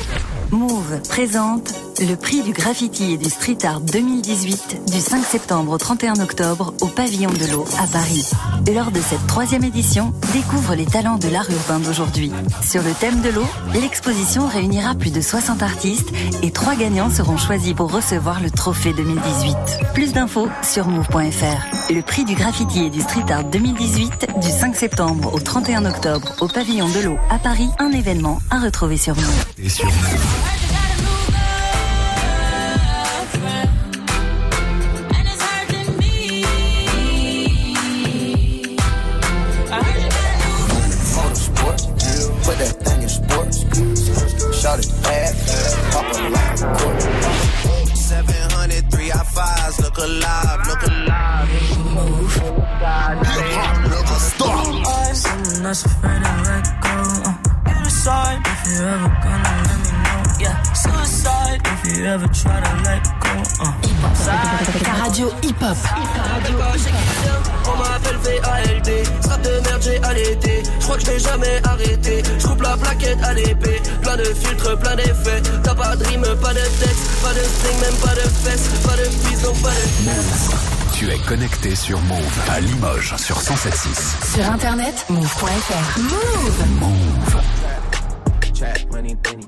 Move présente Le prix du graffiti et du street art 2018 du 5 septembre au 31 octobre au Pavillon de l'Eau à Paris. Lors de cette troisième édition, découvre les talents de l'art urbain d'aujourd'hui. Sur le thème de l'eau, l'exposition réunira plus de 60 artistes et trois gagnants seront choisis pour recevoir le trophée 2018. Plus d'infos sur move.fr. Le prix du graffiti et du street art 2018 du 5 septembre au 31 octobre au Pavillon de l'Eau à Paris, un événement à retrouver sur Move. Fives, look alive, look alive. Move. Hip hop never stop. Someone that's afraid to let go. Uh, you decide if you ever gonna let me know. Yeah, suicide if you ever try to let go. Uh. Ta radio hip-hop. On m'appelle VALD, strap de merde j'ai allaité Je crois que je vais jamais arrêter Je coupe la plaquette à l'épée Plein de filtres, plein d'effets T'as pas de rime, pas de texte Pas de string, même pas de fesses Pas de piste, donc pas de Tu es connecté sur Move à Limoges sur 107.6. Sur internet, move.fr. Move. Move. Chat, money, penny.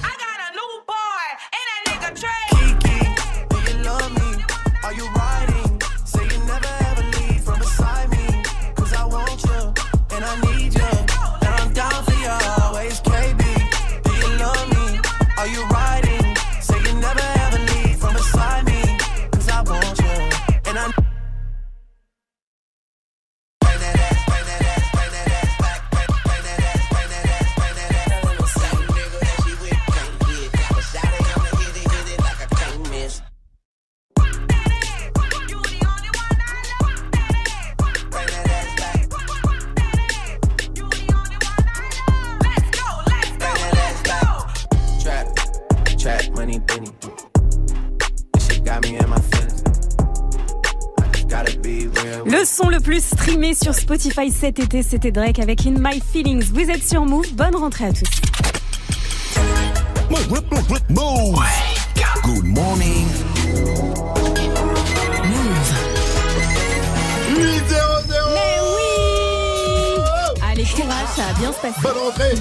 Le son le plus streamé sur Spotify cet été, c'était Drake avec In My Feelings. Vous êtes sur Move, bonne rentrée à tous. Move. Good morning. Mais oui Allez, courage, ça va bien se passer. Bonne rentrée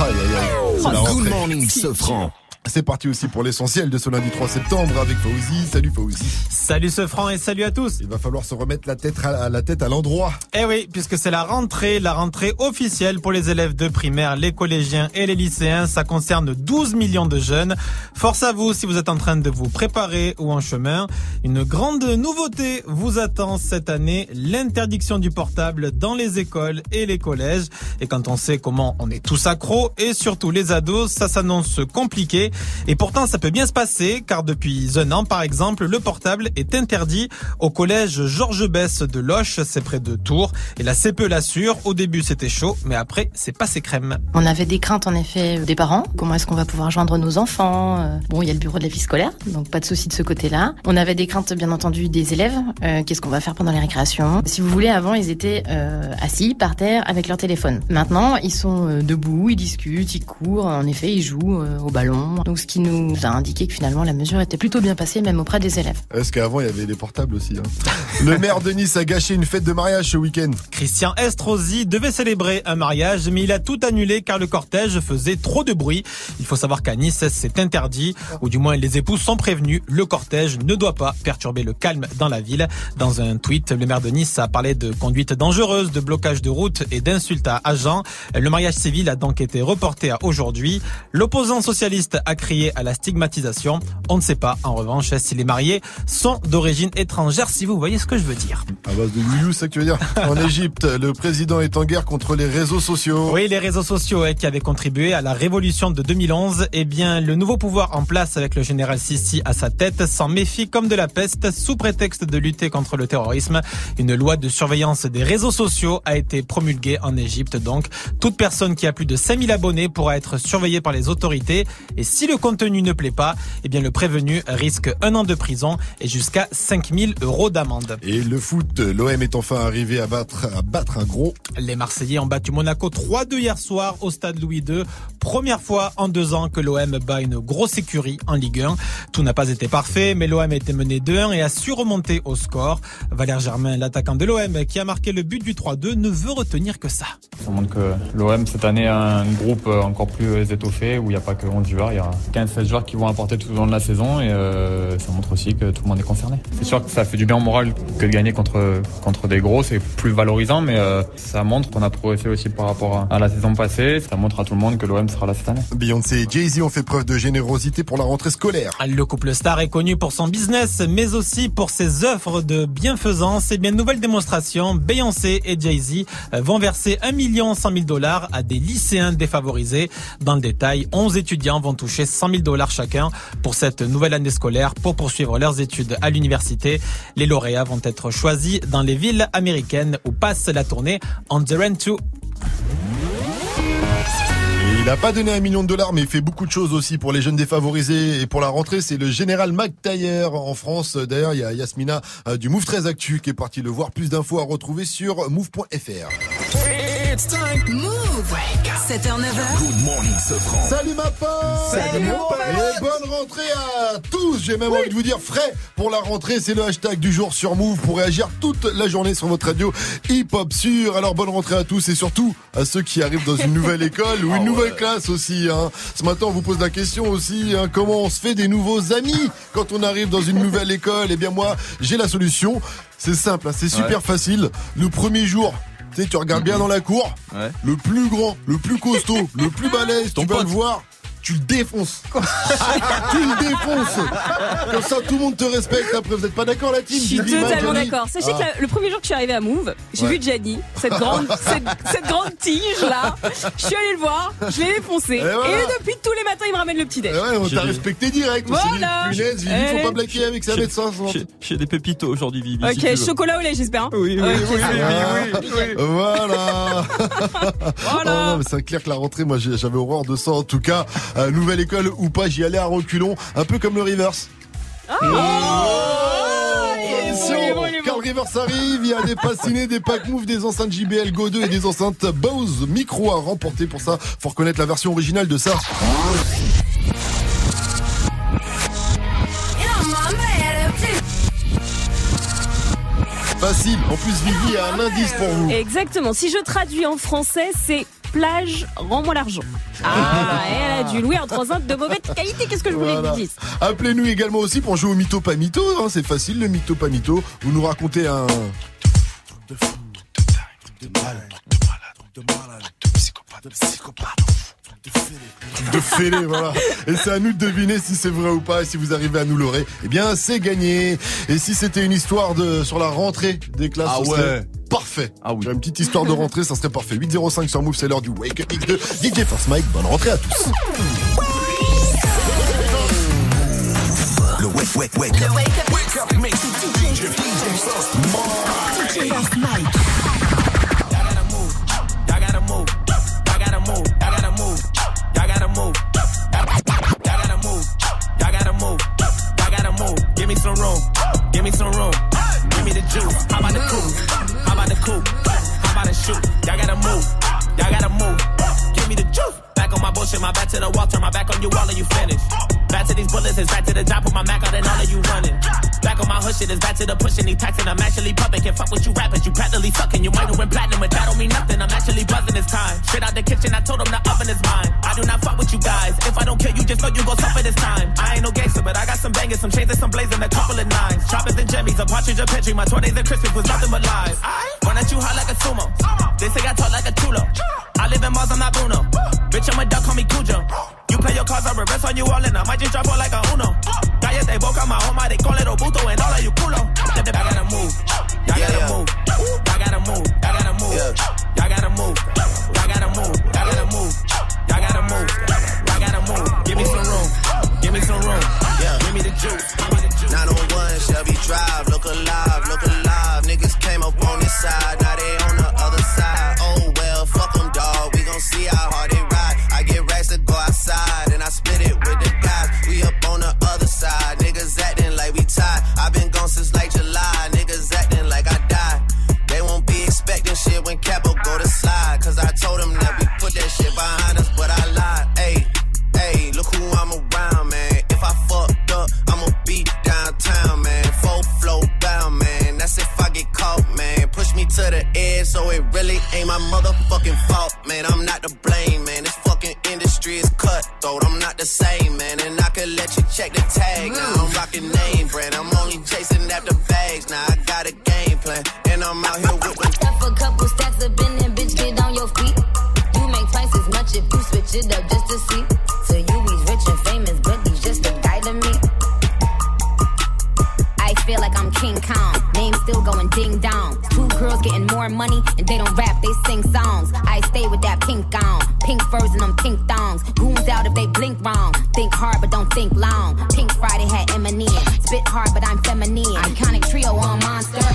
Aïe aïe aïe. Oh, Good morning, Sofran. C'est parti aussi pour l'essentiel de ce lundi 3 septembre avec Fauzi. Salut Fauzi. Salut ce franc et salut à tous. Il va falloir se remettre la tête à la tête à l'endroit. Eh oui, puisque c'est la rentrée, la rentrée officielle pour les élèves de primaire, les collégiens et les lycéens. Ça concerne 12 millions de jeunes. Force à vous si vous êtes en train de vous préparer ou en chemin. Une grande nouveauté vous attend cette année, l'interdiction du portable dans les écoles et les collèges. Et quand on sait comment on est tous accros et surtout les ados, ça s'annonce compliqué. Et pourtant, ça peut bien se passer, car depuis un an, par exemple, le portable est interdit au collège Georges Besse de Loche, c'est près de Tours. Et la CPE l'assure, au début c'était chaud, mais après c'est passé crème. On avait des craintes en effet des parents. Comment est-ce qu'on va pouvoir joindre nos enfants Euh, Bon, il y a le bureau de la vie scolaire, donc pas de souci de ce côté-là. On avait des craintes bien entendu des élèves. Euh, Qu'est-ce qu'on va faire pendant les récréations? Si vous voulez, avant ils étaient euh, assis par terre avec leur téléphone. Maintenant, ils sont debout, ils discutent, ils courent. En effet, ils jouent au ballon. Donc ce qui nous a indiqué que finalement la mesure était plutôt bien passée, même auprès des élèves. Est-ce qu'avant il y avait des portables aussi hein Le maire de Nice a gâché une fête de mariage ce week-end. Christian Estrosi devait célébrer un mariage, mais il a tout annulé car le cortège faisait trop de bruit. Il faut savoir qu'à Nice, c'est interdit, ou du moins les épouses sont prévenus. Le cortège ne doit pas perturber le calme dans la ville. Dans un tweet, le maire de Nice a parlé de conduite dangereuse, de blocage de route et d'insultes à agents. Le mariage civil a donc été reporté à aujourd'hui. L'opposant socialiste a crié à la stigmatisation. On ne sait pas, en revanche, si les mariés sont d'origine étrangère, si vous voyez ce que je veux dire. À base de youyou, c'est ça que tu veux dire En Égypte, le président est en guerre contre les réseaux sociaux. Oui, les réseaux sociaux eh, qui avaient contribué à la révolution de 2011. Eh bien, le nouveau pouvoir en place avec le général Sissi à sa tête s'en méfie comme de la peste sous prétexte de lutter contre le terrorisme. Une loi de surveillance des réseaux sociaux a été promulguée en Égypte. Donc, toute personne qui a plus de 5000 abonnés pourra être surveillée par les autorités. Et si le contenu ne plaît pas, eh bien, le prévenu risque un an de prison et jusqu'à 5000 euros d'amende. Et le foot, l'OM est enfin arrivé à battre, à battre un gros. Les Marseillais ont battu Monaco 3-2 hier soir au stade Louis II. Première fois en deux ans que l'OM bat une grosse écurie en Ligue 1. Tout n'a pas été parfait, mais l'OM a été mené 2-1 et a su remonter au score. Valère Germain, l'attaquant de l'OM, qui a marqué le but du 3-2, ne veut retenir que ça. Ça montre que l'OM cette année a un groupe encore plus étoffé où il n'y a pas que 11 joueurs, il y a 15-16 joueurs qui vont apporter tout au long de la saison et euh, ça montre aussi que tout le monde est concerné. C'est sûr que ça fait du bien au moral que de gagner contre, contre des gros, c'est plus valorisant mais euh, ça montre qu'on a progressé aussi par rapport à, à la saison passée, ça montre à tout le monde que l'OM sera là cette année. Beyoncé et Jay-Z ont fait preuve de générosité pour la rentrée scolaire. Le couple star est connu pour son business, mais aussi pour ses œuvres de bienfaisance. Et bien, nouvelle démonstration, Beyoncé et Jay-Z vont verser 1 million 100 000 dollars à des lycéens défavorisés. Dans le détail, 11 étudiants vont toucher 100 000 dollars chacun pour cette nouvelle année scolaire pour poursuivre leurs études à l'université. Les lauréats vont être choisis dans les villes américaines où passe la tournée On the Run to Il n'a pas donné un million de dollars, mais fait beaucoup de choses aussi pour les jeunes défavorisés et pour la rentrée. C'est le général McTayer en France. D'ailleurs, il y a Yasmina euh, du Move 13 Actu qui est parti le voir. Plus d'infos à retrouver sur move.fr. It's time. Move. 7h, 9h. Good morning, Sofran. Salut ma pote Salut, mon pote. Et bonne rentrée à tous J'ai même envie de vous dire frais pour la rentrée, c'est le hashtag du jour sur Move pour réagir toute la journée sur votre radio hip-hop sûr. Alors bonne rentrée à tous et surtout à ceux qui arrivent dans une nouvelle école ou une nouvelle classe aussi. Hein. Ce matin on vous pose la question aussi, hein, comment on se fait des nouveaux amis quand on arrive dans une nouvelle école? Eh bien moi j'ai la solution, c'est simple, hein, c'est super Ouais. facile. Le premier jour, tu sais, tu regardes bien dans la cour, Ouais. le plus grand, le plus costaud, le plus balèze, tu vas le voir. Tu le défonces. tu le défonces. Comme ça, tout le monde te respecte. Après, vous êtes pas d'accord, la team Je suis totalement d'accord. Sachez Ah. que la- le premier jour que je suis arrivée à Move, j'ai Ouais. vu Gianni, cette grande, cette, cette grande tige là. Je suis allée le voir, je l'ai défoncé. voilà. Et depuis tous les matins, il me ramène le petit déj. Ouais, on t'a respecté direct. On s'est dit, Voilà. punaise, Vivi, faut Eh. pas blaguer avec ça, mettre 500. J'ai- J'ai des pépitos aujourd'hui, Vivi. Ok, chocolat au lait, j'espère. hein. Oui, oui, Ok, oui, oui, oui, oui. Voilà. Voilà. Oh non, mais c'est clair que la rentrée, moi, j'avais horreur de ça. En tout cas, euh, nouvelle école ou pas, j'y allais à reculons, un peu comme le reverse. Ah. Attention, Carl Rivers arrive, il y a des passinés, des pack move, des enceintes JBL Go 2 et des enceintes Bose Micro à remporter. Pour ça, faut reconnaître la version originale de ça. Facile. En plus, Vivi a un indice pour vous. Exactement. Si je traduis en français, c'est plage, rends-moi l'argent. Ah, et elle a dû louer un transat de mauvaise qualité. Qu'est-ce que je voulais Voilà. vous dire Appelez-nous également aussi pour jouer au mytho pas mytho. hein, c'est facile, le mytho pas mytho. Vous nous racontez un. Truc de fêlé, voilà. Et c'est à nous de deviner si c'est vrai ou pas. Et si vous arrivez à nous l'aurer, eh bien, c'est gagné. Et si c'était une histoire de sur la rentrée des classes, Ah ce ouais. serait parfait. Ah oui. Une petite histoire de rentrée, ça serait parfait. 805 sur Move, c'est l'heure du Wake Up de DJ First Mike. Bonne rentrée à tous. Le wake, wake, wake. Le wake up, wake up. DJ, DJ First Mike. Give me some room. Give me some room. Give me the juice. How about the coupe? How about the coupe? How about the shoot? Y'all gotta move. Y'all gotta move. Give me the juice. Back on my bullshit, my back to the wall, turn my back on you, all of you finished. Back to these bullets, it's back to the job, put my Mac out and all of you running. Back on my hood shit, it's back to the pushing, these taxing, I'm actually pumping. Can't fuck with you rappers, you practically sucking. You might have went platinum, but that don't mean nothing. I'm actually buzzing this time. Shit out the kitchen, I told them the oven is mine. I do not fuck with you guys. If I don't kill you, just know you gon' suffer this time. I ain't no gangster, but I got some bangers, some chains and some blazing, a couple of nines. Choppers and jimmies, a partridge, a petri. My 20s and Christmas was nothing but lies. Run at you hot like a sumo. They say I talk like a chulo. I live in Mars, I'm not Bruno. Bitch, I'm I'm a duck, call me Cujo. You play your cards, I reverse on you all, and I might just drop on like a Uno. Gallet, they woke up my home, they call it Obuto, and all of you culo. I gotta move. Y'all yeah, gotta move. Y'all gotta move. Y'all gotta move. Y'all gotta move. Y'all gotta move. Y'all gotta move. Y'all gotta move. Y'all gotta move. Give me some room. Give me some room. Yeah. Give me the juice. Give me the juice. 901 Shelby Drive. Look alive. Look alive. Niggas came up on this side. Now they on told them that we put that shit behind us, but I lied. Ayy, ayy, look who I'm around, man. If I fucked up, I'ma be downtown, man. Full flow down, man. That's if I get caught, man. Push me to the edge, so it really ain't my motherfucking fault, man. I'm not to blame, man. This fucking industry is cutthroat. I'm not the same, man. And I could let you check the tag. Now I'm rocking name brand. I'm only chasing after bags. Now I got a game plan. And I'm out here with them. Your feet. You make twice as much if you switch it up just to see. So you he's rich and famous, but he's just a guy to me. I feel like I'm King Kong. Name still going ding dong. Two girls getting more money and they don't rap, they sing songs. I stay with that pink on. Pink furs and them pink thongs. Goons out if they blink wrong. Think hard but don't think long. Pink Friday had Eminem. Spit hard but I'm feminine. Iconic trio on monster.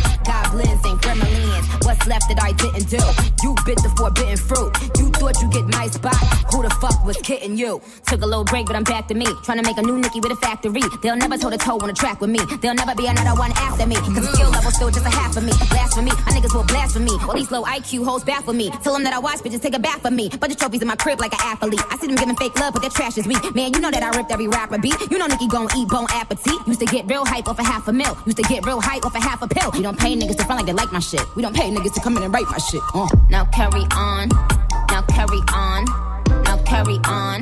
Left that I didn't do? You bit the forbidden fruit. You thought you get my spot. Who the fuck was kidding you? Took a little break, but I'm back to me. Trying to make a new Nicki with a factory. They'll never toe to toe on a track with me. They'll never be another one after me. Cause skill level's still just a half of me. Blasphemy, my niggas will blaspheme me. All these low IQ hoes back for me. Tell them that I watch bitches take a bath for me. Bunch of trophies in my crib like an athlete. I see them giving fake love, but their trash is weak. Man, you know that I ripped every rapper beat. You know Nicki gon' eat bone appetit. Used to get real hype off a half a mil. Used to get real hype off a half a pill. We don't pay niggas to front like they like my shit. We don't pay niggas to come in and write my shit. Uh. Now carry on. Now carry on. Now carry on.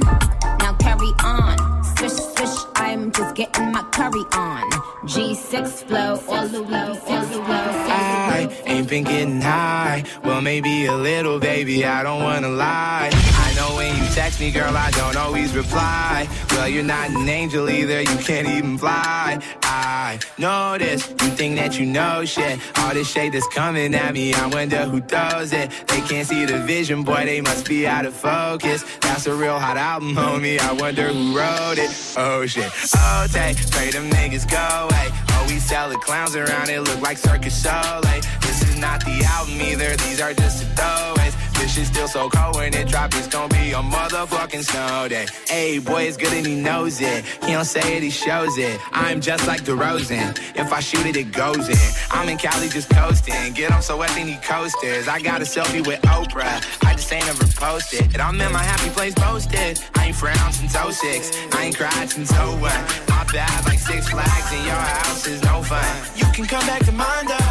Just getting my curry on. G6 flow, all the way, all the way. I ain't been getting high. Well, maybe a little, baby. I don't wanna lie. I know when you text me, girl, I don't always reply. Well, you're not an angel either. You can't even fly. I know this. You think that you know shit. All this shade that's coming at me. I wonder who does it. They can't see the vision, boy. They must be out of focus. That's a real hot album, homie. I wonder who wrote it. Oh shit. Oh, take. Pray them niggas go away. Oh, we sell the clowns around it. Look like Circus Soleil. Is not the album either. These are just the throwaways. This shit's still so cold when it drop. It's gonna be a motherfucking snow day. Hey, boy, it's good and he knows it. He don't say it, he shows it. I'm just like DeRozan. If I shoot it, it goes in. I'm in Cali just coasting. Get on so wet, they need coasters. I got a selfie with Oprah. I just ain't ever posted. And I'm in my happy place posted. I ain't frowned since 06. I ain't cried since 01. My bad, like six flags in your house is no fun. You can come back to mine though.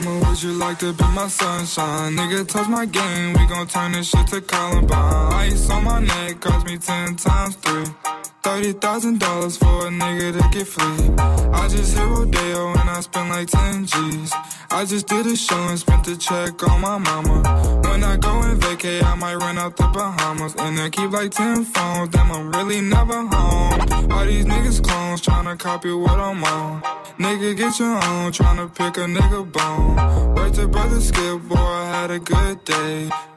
mama, would you like to be my sunshine? Nigga, touch my game, we gon' turn this shit to Columbine. Ice on my neck cost me ten times three. Thirty thousand dollars for a nigga to get free. I just hit Rodeo and I spent like ten G's. I just did a show and spent the check on my mama. When I go and vacay, I might run out the Bahamas. And I keep like ten phones, damn, I'm really never home. All these niggas clones tryna copy what I'm on. Nigga, get your own, tryna pick a nigga bone. Wait to brother Skip, boy, I had a good day.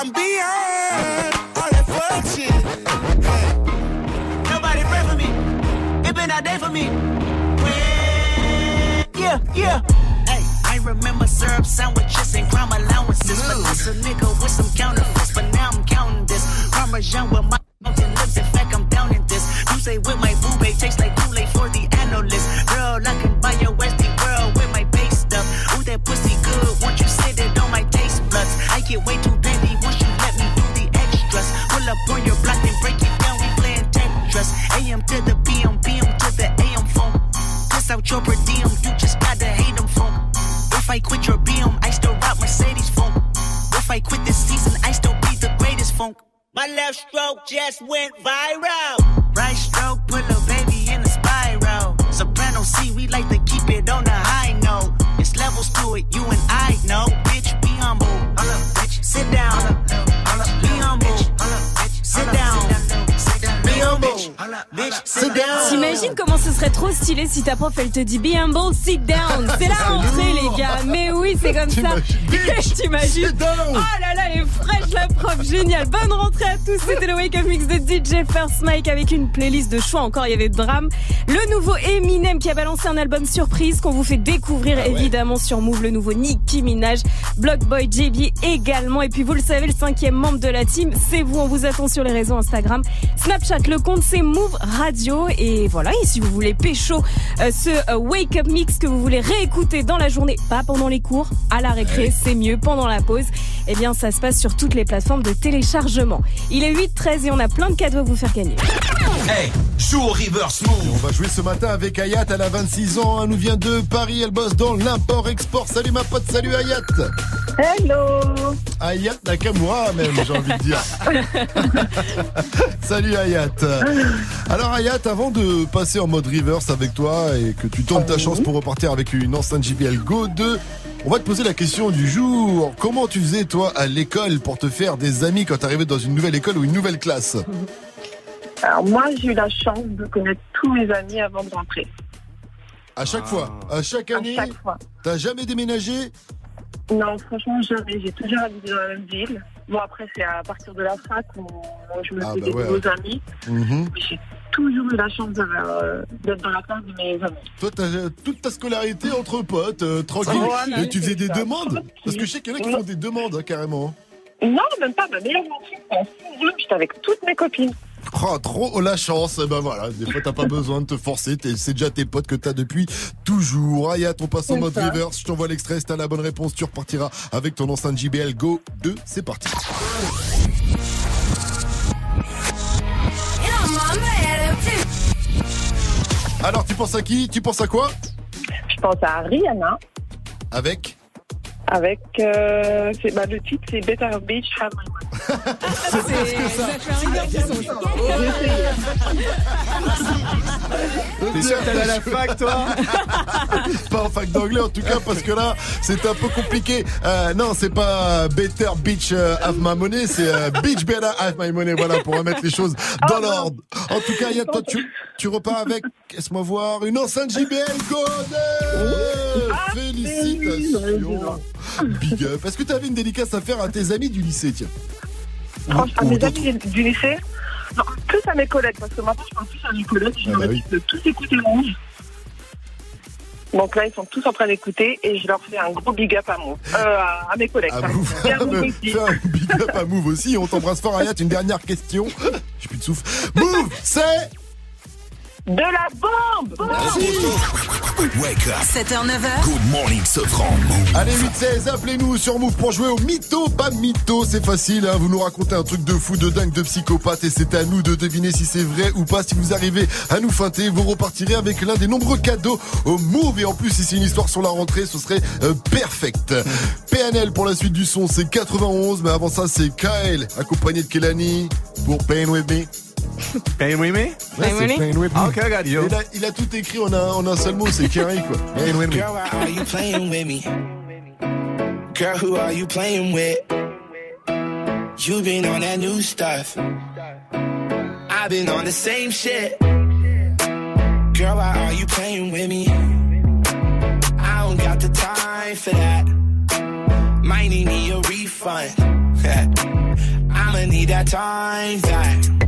I'm beyond all that fuck shit. Nobody pray for me. It been a day for me. Yeah, yeah. Hey, I remember syrup sandwiches and crime allowances. But that's a nigga with some counterfeits. But now I'm counting this. Parmesan with my mountain lips. In fact, I'm down in this. You say with my boo babe tastes like Kool-Aid for the analyst. Girl, I can buy your Westie world with my base stuff. Ooh, that pussy good. Once you sit it on my taste buds. I get way too on your block, then break it down. We playing Tetris. AM to the PM, PM to the AM phone. Piss out your per diem, you just gotta hate them phone. If I quit your BM, I still rock Mercedes phone. If I quit this season, I still be the greatest funk. My left stroke just went viral. Right stroke put a baby in a spiral. Soprano C, we like to keep it on the high note. It's levels to it, you and down. T'imagines comment ce serait trop stylé si ta prof elle te dit be humble, sit down. C'est la rentrée les gars. Mais oui, c'est comme ça. T'imagines Oh là là, elle est fraîche la prof, génial. Bonne rentrée à tous. C'était le Wake Up Mix de DJ First Mike avec une playlist de choix. Encore, il y avait Drame. Le nouveau Eminem qui a balancé un album surprise qu'on vous fait découvrir évidemment sur Move. Le nouveau Nicki Minaj, Blockboy JB également. Et puis vous le savez, le cinquième membre de la team, c'est vous. On vous attend sur les réseaux Instagram, Snapchat. Le compte c'est Move Radio. Et voilà. Et si vous voulez pécho euh, ce euh, Wake Up Mix que vous voulez réécouter dans la journée, pas pendant les cours, à la récré, c'est mieux pendant la pause. Eh bien, ça se passe sur toutes les plateformes de téléchargement. Il est 8-13 et on a plein de cadeaux à vous faire gagner. Hey, joue au reverse move. On va jouer ce matin avec Ayat, elle a 26 ans, elle nous vient de Paris, elle bosse dans l'import-export. Salut ma pote, salut Ayat. Hello. Ayat Nakamura même, j'ai envie de dire. Salut Ayat. Alors Ayat, avant de passer en mode reverse avec toi et que tu tentes ta chance pour repartir avec une enceinte JBL Go 2, on va te poser la question du jour. Comment tu faisais toi à l'école pour te faire des amis quand tu arrivais dans une nouvelle école ou une nouvelle classe? Alors moi, j'ai eu la chance de connaître tous mes amis avant de rentrer. À chaque fois, à chaque année, chaque fois. t'as jamais déménagé? Non, franchement, jamais. J'ai toujours habité dans la même ville. Bon, après, c'est à partir de la fac où je me Ah, fais bah des ouais, nouveaux amis. Mhm. J'ai toujours eu la chance euh, d'être dans la classe de mes amis. Toi, t'as euh, toute ta scolarité entre potes, euh, tranquille. Voilà, et tu faisais des ça. demandes Parce que je sais qu'il y en a qui font des demandes, hein, carrément. Non, même pas. Ma meilleure rentrée, en sixième, j'étais avec toutes mes copines. Oh, trop la chance. Eh Ben voilà, des fois t'as pas besoin de te forcer. C'est déjà tes potes que t'as depuis toujours. Ayat, on passe en mode ça. reverse. Je t'envoie l'extrait. Si t'as la bonne réponse, tu repartiras avec ton enceinte JBL Go 2. C'est parti. Alors, tu penses à qui? Tu penses à quoi? Je pense à Rihanna. Avec? Avec euh, c'est bah, le titre c'est Better Beach Have My Money. T'es sûr que t'allais à la fac, toi Pas en fac d'anglais en tout cas parce que là c'est un peu compliqué. Euh, non, c'est pas Better Beach euh, Have My Money, c'est euh, Beach Better Have My Money. Voilà pour remettre les choses dans l'ordre. En tout cas, Yann, toi tu, tu repars avec, laisse-moi voir, une enceinte JBL Golden. Félicitations. Big up. Est-ce que tu avais une dédicace à faire à tes amis du lycée, tiens? Franchement, à mes amis du lycée, non, plus à mes collègues, parce que maintenant je parle plus à mes collègues, je Ah leur bah ai dit de tous écouter Rouge. Donc là, ils sont tous en train d'écouter et je leur fais un gros big up à moi, euh, à, mes collègues. À. Move. Et à vous aussi. Faire un big up à Move aussi. On t'embrasse fort, Ayat. Une dernière question. J'ai plus de souffle. Move, c'est de la bombe. Wake up. 7h, 9h. Good morning, Sofran. Allez, 8-16, appelez-nous sur Move pour jouer au mytho, pas mytho, c'est facile, hein. vous nous racontez un truc de fou, de dingue, de psychopathe, et c'est à nous de deviner si c'est vrai ou pas. Si vous arrivez à nous feinter, vous repartirez avec l'un des nombreux cadeaux au Move, et en plus, si c'est une histoire sur la rentrée, ce serait euh, perfect. PNL pour la suite du son, c'est 91, mais avant ça, c'est Kyle, accompagné de Kelani, pour Pain With Me. Pain with me? Ouais, c'est Pain With Me. Ah, ok, I got you. Il a, il a tout écrit en un, en un seul mot, c'est Kerry, quoi. Pain With Me. Girl, why are you playing with me? Girl, who are you playing with? You been on that new stuff. I've been on the same shit. Girl, why are you playing with me? I don't got the time for that. Might need me a refund. I'ma need that time back.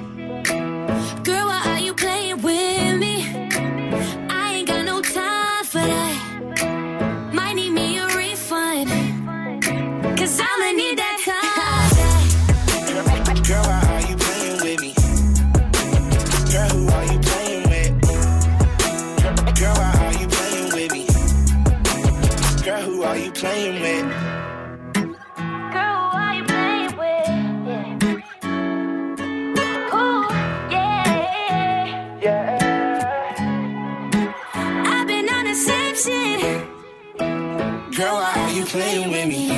Playing with me?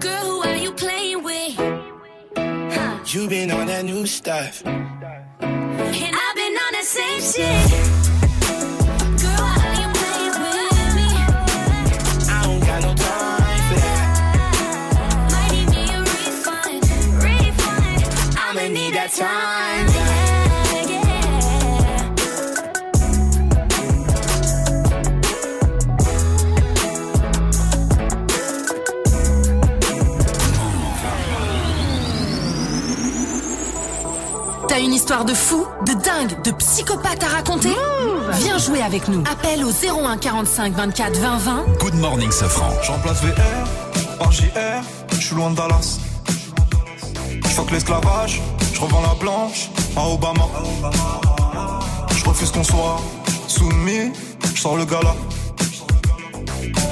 Girl, who are you playing with? Huh. You been on that new stuff. And I've been on the same shit. Girl, why are you playing with me? I don't got no time for that. Might need me a refund, refund. I'ma need that time. Histoires de fous, de dingues, de psychopathes à raconter Viens jouer avec nous. Appel au 01 45 24 20 20. Good morning, Safran. Je remplace VR par JR, je suis loin de Dallas. Je fuck l'esclavage, je revends la blanche à Obama. Je refuse qu'on soit soumis, je sors le gala.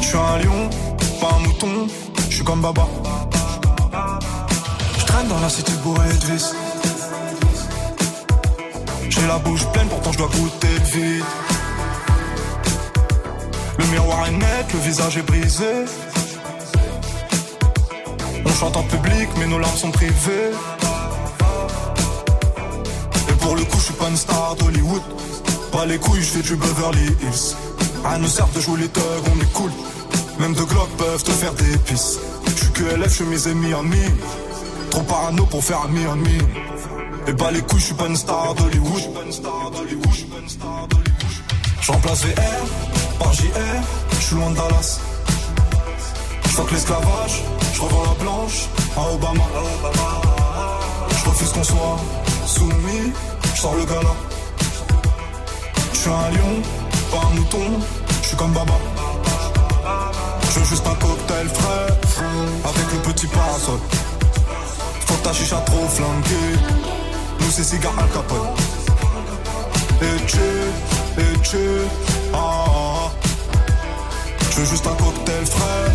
Je suis un lion, pas un mouton, je suis comme Baba. Je traîne dans la cité bourrée de vis. J'ai la bouche pleine, pourtant je dois goûter le vide. Le miroir est net, le visage est brisé. On chante en public, mais nos larmes sont privées. Et pour le coup, je suis pas une star d'Hollywood. Pas les couilles, je fais du Beverly Hills. Rien ne sert de jouer les thugs, on est cool. Même deux glocks peuvent te faire des pisses. Je suis que LF, mes amis amis. Trop parano pour faire ami ami. Et pas les couilles, je suis pas une star d'Hollywood. Je remplace VR par JR, je suis loin de Dallas. Je fuck l'esclavage, je revends la blanche à Obama. Je refuse qu'on soit soumis, je sors le gala. Je suis un lion, pas un mouton, je suis comme Baba. Je veux juste un cocktail frais, avec le petit parasol. Faut que ta chicha trop flanquée, nous c'est cigare Al Capone. Et tu, et tu, ah, ah, ah. Je veux juste un cocktail frais.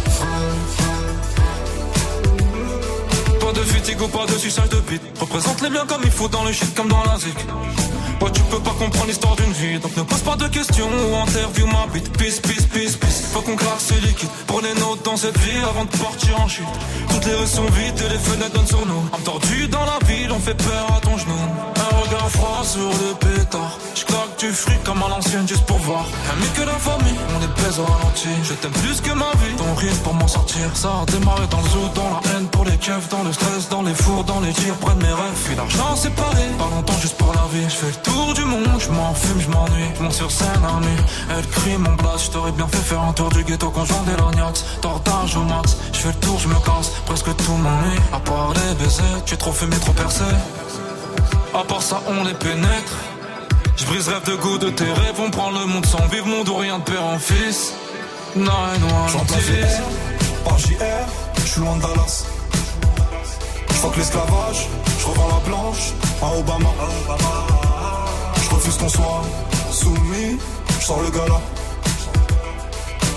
Pas de fatigue ou pas de suçage de bite. Représente les biens comme il faut dans le shit comme dans la zik. Tu peux pas comprendre l'histoire d'une vie. Donc ne pose pas de questions ou interview ma bite. Peace, peace, peace, peace. Faut qu'on claque ce liquide. Pour les notes dans cette vie avant de partir en chute. Toutes les rues sont vides et les fenêtres donnent sur nous. Âme tordue dans la ville, on fait peur à ton genou. Un regard froid sur le pétard. J'claque du fric comme à l'ancienne juste pour voir. Ami que la famille, on est baise au ralenti. Je t'aime plus que ma vie. Ton rire pour m'en sortir. Ça a démarré dans le zoo, dans la haine pour les keufs, dans le stress, dans les fours, dans les tirs. Près mes rêves, puis l'argent séparé. Pas longtemps juste pour la vie. Je fais le tour du monde, je m'en fume, je m'ennuie. Je monte sur scène nuit. Elle crie mon blast, je t'aurais bien fait faire un tour du ghetto quand je vendais l'ognax. Tortage au max, je fais le tour, je me casse. Presque tout m'ennuie. À part les baisers, tu es trop fumé, trop percé. À part ça, on les pénètre. Je brise rêve de goût de tes rêves, on prend le monde sans vivre, monde ou rien de père en fils. Non, non, remplace VR par JR, je suis loin de Dallas. Je fuck l'esclavage, je revends la blanche à Obama. Je refuse qu'on soit soumis, je sors le gala.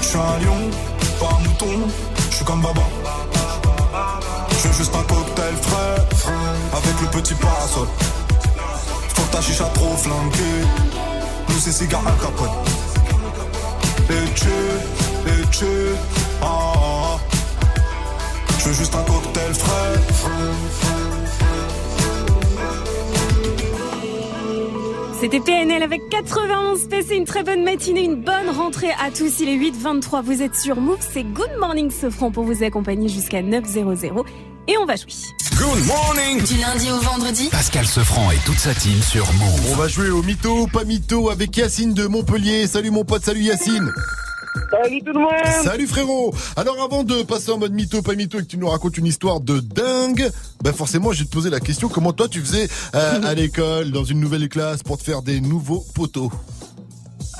Je suis un lion, pas un mouton, je suis comme Baba. Je veux juste un cocktail frais, avec le petit parasol. Faut que ta chicha trop flanquée, nous c'est cigare Al Capone. Et tu, et tu, ah, ah, ah. Je veux juste un cocktail frais. C'était PNL avec 91 PC, une très bonne matinée, une bonne rentrée à tous. Il est 8h23, vous êtes sur Move, c'est Good Morning Sofran pour vous accompagner jusqu'à 9h00 et on va jouer. Good morning Du lundi au vendredi Pascal Sefranc et toute sa team sur Move. On va jouer au mytho, pas mytho avec Yacine de Montpellier. Salut mon pote, salut Yacine. Salut tout le monde. Salut frérot. Alors avant de passer en mode mytho, pas mytho et que tu nous racontes une histoire de dingue, bah forcément je vais te poser la question, comment toi tu faisais euh, à l'école, dans une nouvelle classe, pour te faire des nouveaux poteaux?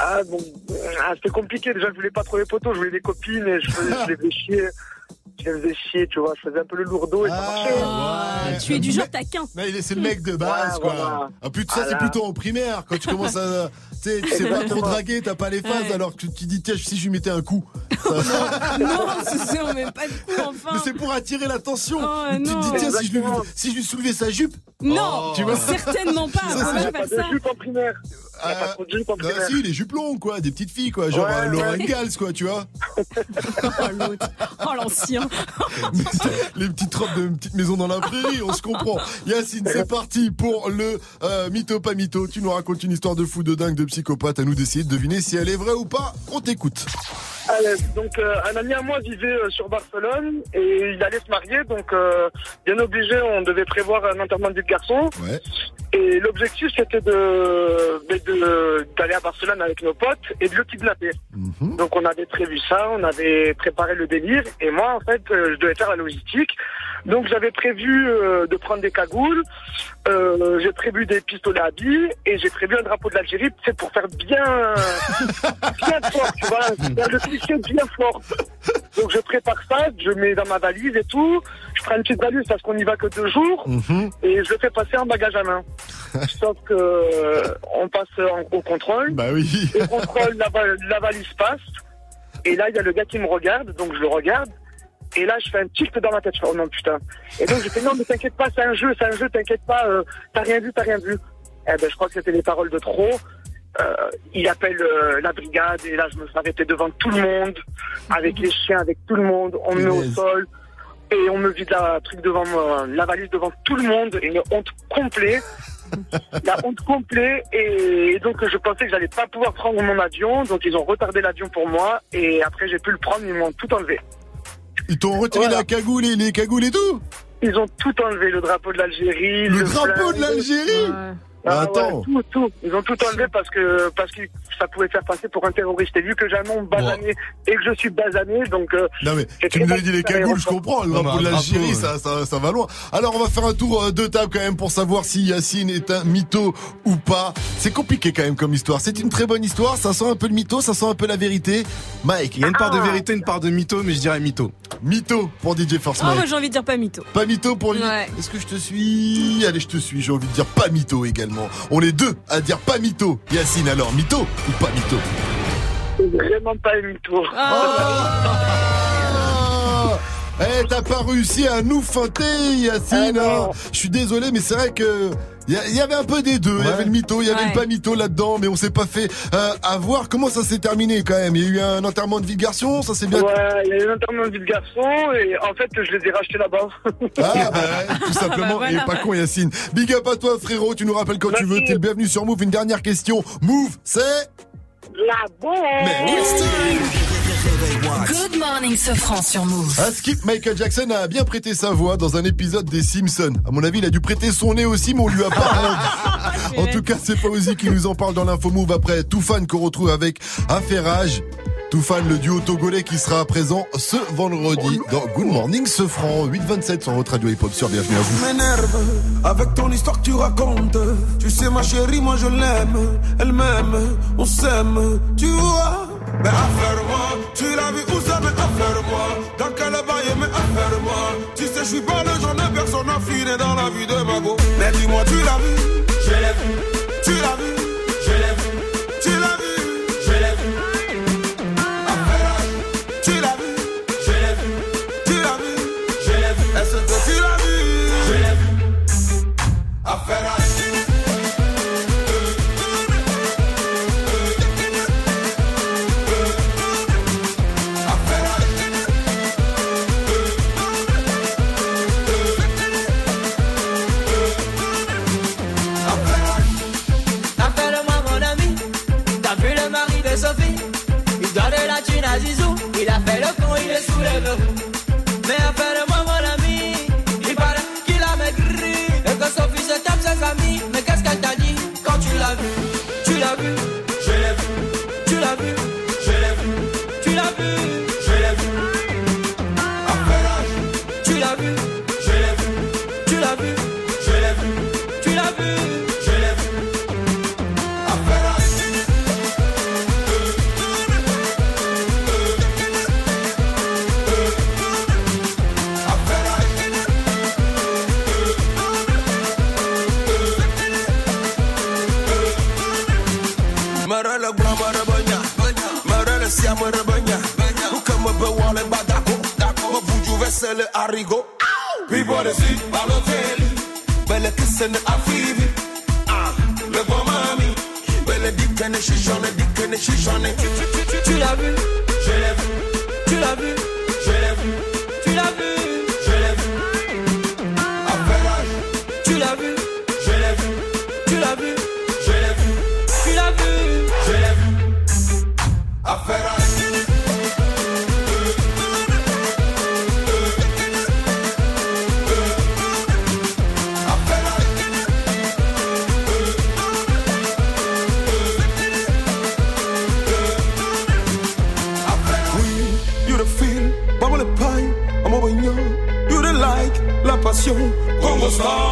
Ah bon, ah, c'était compliqué. Déjà, je voulais pas trop les potos, je voulais des copines et je, faisais, je les faisais chier. Je les faisais chier, tu vois. Je faisais un peu le lourdeau et ça marchait. Ah, tu es du genre taquin. Mais c'est le mec de base Ouais, quoi. voilà. Ah putain, ça c'est plutôt en primaire, quand tu commences à... Tu sais, tu sais pas trop draguer, t'as pas les phases, Ouais. alors que tu dis tiens, si je lui mettais un coup. Ça- Non, c'est on met pas de coup enfin. Mais c'est pour attirer l'attention. Oh, tu te dis tiens, si je lui, si je lui soulevais sa jupe. Non, tu vois certainement pas. Ça, on va pas pas faire ça. de jupe en primaire. Y a pas trop de jupe en Ah primaire. si, les jupes longues quoi, des petites filles quoi, genre Ouais, euh, Laura ouais. Ingalls quoi, tu vois. Oh l'autre. Oh l'ancien. les petites robes de petite maison dans la prairie, on se comprend. Yacine, c'est parti pour le euh, mytho pas mytho. Tu nous racontes une histoire de fou, de dingue, de psychopathe. À nous d'essayer de deviner si elle est vraie ou pas. On t'écoute. Allez, donc euh, un ami à moi vivait euh, sur Barcelone et il allait se marier, donc euh, bien obligé, on devait prévoir un enterrement du garçon. Ouais. Et l'objectif, c'était de mais de- d'aller à Barcelone avec nos potes et de le kidnapper. Donc on avait prévu ça, on avait préparé le délire. Et moi, en fait, euh, je devais faire la logistique. Donc j'avais prévu euh, de prendre des cagoules, euh, j'ai prévu des pistolets à billes et j'ai prévu un drapeau de l'Algérie, c'est pour faire bien, bien fort, tu vois, faire le cliché bien fort. Donc je prépare ça, je mets dans ma valise et tout. Je prends une petite valise parce qu'on n'y va que deux jours et je le fais passer en bagage à main. Sauf que euh, on passe en- au contrôle. Bah oui. Au contrôle, la, la valise passe. Et là, il y a le gars qui me regarde, donc je le regarde. Et là, je fais un tilt dans ma tête. Je fais, oh non, putain. Et donc, je fais, non, mais t'inquiète pas, c'est un jeu, c'est un jeu, t'inquiète pas, euh, t'as rien vu, t'as rien vu. Eh ben, je crois que c'était les paroles de trop. Euh, il appelle euh, la brigade et là, je me fais arrêter devant tout le monde, avec les chiens, avec tout le monde. On me met au sol et on me vide la truc devant moi, la valise devant tout le monde et une honte complète. la honte complète et donc je pensais que j'allais pas pouvoir prendre mon avion donc ils ont retardé l'avion pour moi et après j'ai pu le prendre ils m'ont tout enlevé Ils t'ont retiré la cagoule et les cagoules et tout ils ont tout enlevé le drapeau de l'Algérie Le drapeau flingue. de l'Algérie Ah Attends. ouais, tout, tout. Ils ont tout enlevé parce que parce que ça pouvait faire passer pour un terroriste. Et vu que j'ai un nom basané et que je suis basané, donc euh, Non mais tu me dit les cagoules, je comprends. Le drapeau de l'Algérie, ça, ça, ça va loin. Alors on va faire un tour euh, de table quand même pour savoir si Yacine est un mytho ou pas. C'est compliqué quand même comme histoire. C'est une très bonne histoire. Ça sent un peu le mytho, ça sent un peu la vérité. Mike, Il y a une part de Ah. vérité, une part de mytho, mais je dirais mytho. Mytho pour DJ Force Oh, Mike. moi j'ai envie de dire pas mytho. Pas mytho pour lui. Ouais. Est-ce que je te suis? Allez, je te suis. J'ai envie de dire pas mytho également. On est deux à dire pas mytho. Yacine, alors mytho ou pas mytho? Vraiment pas mytho. Ah Eh, t'as pas réussi à nous feinter, Yacine. hein. Je suis désolé, mais c'est vrai que. Il y, avait un peu des deux. Il y avait le mytho, il y avait Ouais. le pas mytho là-dedans, mais on s'est pas fait euh, avoir. Comment ça s'est terminé quand même? Il y a eu un enterrement de vie de garçon, ça s'est bien. Ouais, il y a eu un enterrement de vie de garçon et en fait je les ai rachetés là-bas. Ah bah, tout simplement, Bah, et voilà. pas con Yacine. Big up à toi frérot, tu nous rappelles quand tu veux, t'es le bienvenu sur Move. Une dernière question. Move, c'est La bombe Good morning, Sofran sur Move. Un skip, Michael Jackson a bien prêté sa voix dans un épisode des Simpsons. À mon avis, il a dû prêter son nez aussi, mais on lui a pas. En tout cas, c'est Fauzi qui nous en parle dans l'info move après Toufan qu'on retrouve avec Affairage. Toufan, le duo togolais qui sera présent ce vendredi dans Good Morning Sefran, 827 sur votre radio hip-hop sur Bienvenue à vous. m'énerve avec ton histoire que tu racontes. Tu sais, ma chérie, moi je l'aime. Elle m'aime, on s'aime, tu vois? Mais affaire-moi, tu l'as vu où ça, mais affaire-moi. Dans quel bail, mais affaire-moi. Tu sais, je suis pas le genre de personne affinée dans la vie de ma go. Mais dis-moi, tu l'as vu, arigo People they see Balotelli Belle kissene afibi Ah, Le bon mami Belle dikene shishone Dikene shishone Tu l'as vu, je l'ai vu. Tu l'as vu, star.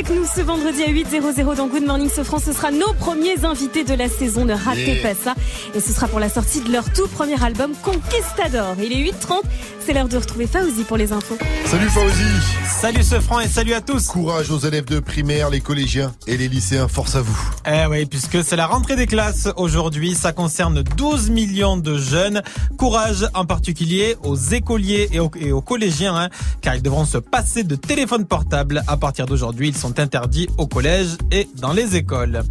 Avec nous ce vendredi à 8h00 dans Good Morning Sofran. Ce sera nos premiers invités de la saison. Ne ratez Yeah. pas ça. Et ce sera pour la sortie de leur tout premier album Conquistador. Il est 8h30. C'est l'heure de retrouver Fauzi pour les infos. Salut Fauzi Salut ce franc et salut à tous Courage aux élèves de primaire, les collégiens et les lycéens, force à vous Eh oui, puisque c'est la rentrée des classes aujourd'hui, ça concerne 12 millions de jeunes. Courage en particulier aux écoliers et aux, collégiens, hein, car ils devront se passer de téléphone portable. À partir d'aujourd'hui, ils sont interdits au collège et dans les écoles.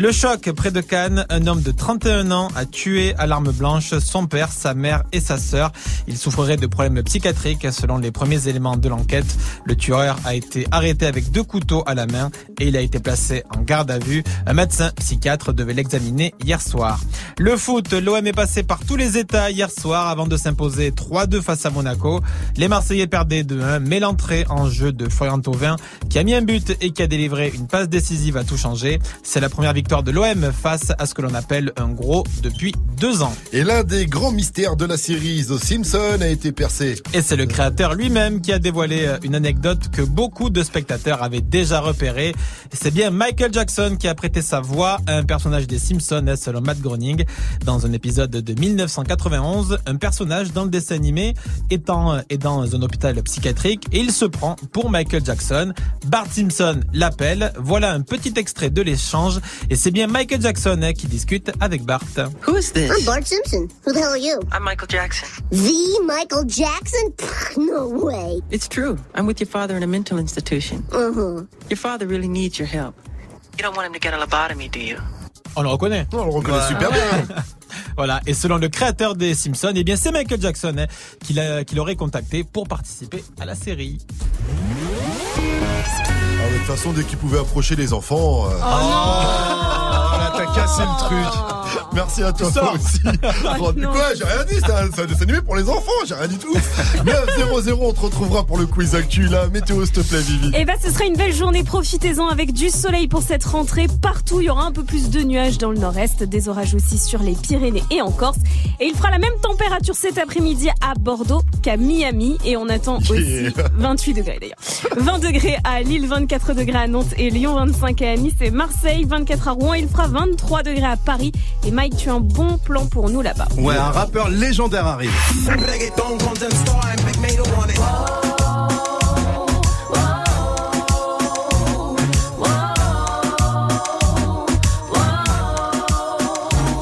Le choc près de Cannes, un homme de 31 ans a tué à l'arme blanche son père, sa mère et sa sœur. Il souffrerait de problèmes psychiatriques selon les premiers éléments de l'enquête. Le tueur a été arrêté avec deux couteaux à la main et il a été placé en garde à vue. Un médecin psychiatre devait l'examiner hier soir. Le foot, l'OM est passé par tous les états hier soir avant de s'imposer 3-2 face à Monaco. Les Marseillais perdaient 2-1, mais l'entrée en jeu de Florian Thauvin qui a mis un but et qui a délivré une passe décisive a tout changé. C'est la première victoire de l'OM face à ce que l'on appelle un gros depuis deux ans. Et l'un des grands mystères de la série The Simpsons a été percé. Et c'est le créateur lui-même qui a dévoilé euh, une anecdote que beaucoup de spectateurs avaient déjà repérée. C'est bien Michael Jackson qui a prêté sa voix à un personnage des Simpsons, selon Matt Groening. Dans un épisode de 1991, un personnage dans le dessin animé étant, euh, est dans un hôpital psychiatrique et il se prend pour Michael Jackson. Bart Simpson l'appelle. Voilà un petit extrait de l'échange et c'est bien Michael Jackson hein, qui discute avec Bart. Who is this? I'm Bart Simpson. Who the hell are you? I'm Michael Jackson. The Michael Jackson? No way. It's true. I'm with your father in a mental institution. Uh-huh. Your father really needs your help. You don't want him to get a lobotomy, do you? On le reconnaît. On le reconnaît super bien. Voilà, et selon le créateur des Simpsons, eh bien c'est Michael Jackson hein, qui l'a- qui l'aurait contacté pour participer à la série. Ah, mais de toute façon, dès qu'ils pouvaient approcher les enfants. euh, Voilà, t'as cassé le truc. Merci à toi aussi. Oh, quoi J'ai rien dit, c'est un, dessin animé pour les enfants, j'ai rien du tout. 9-0-0, on te retrouvera pour le quiz actu là. Météo, s'il te plaît, Vivi. Et bah ce sera une belle journée, profitez-en avec du soleil pour cette rentrée. Partout, il y aura un peu plus de nuages dans le nord-est, des orages aussi sur les Pyrénées et en Corse. Et il fera la même température cet après-midi à Bordeaux qu'à Miami. Et on attend aussi Yeah. 28 degrés d'ailleurs. 20 degrés à Lille, 24 degrés à Nantes et Lyon, 25 à Nice et Marseille, 24 à Rouen. Il fera 23 degrés à Paris. Et Mike, tu as un bon plan pour nous là-bas. Ouais, un rappeur légendaire arrive.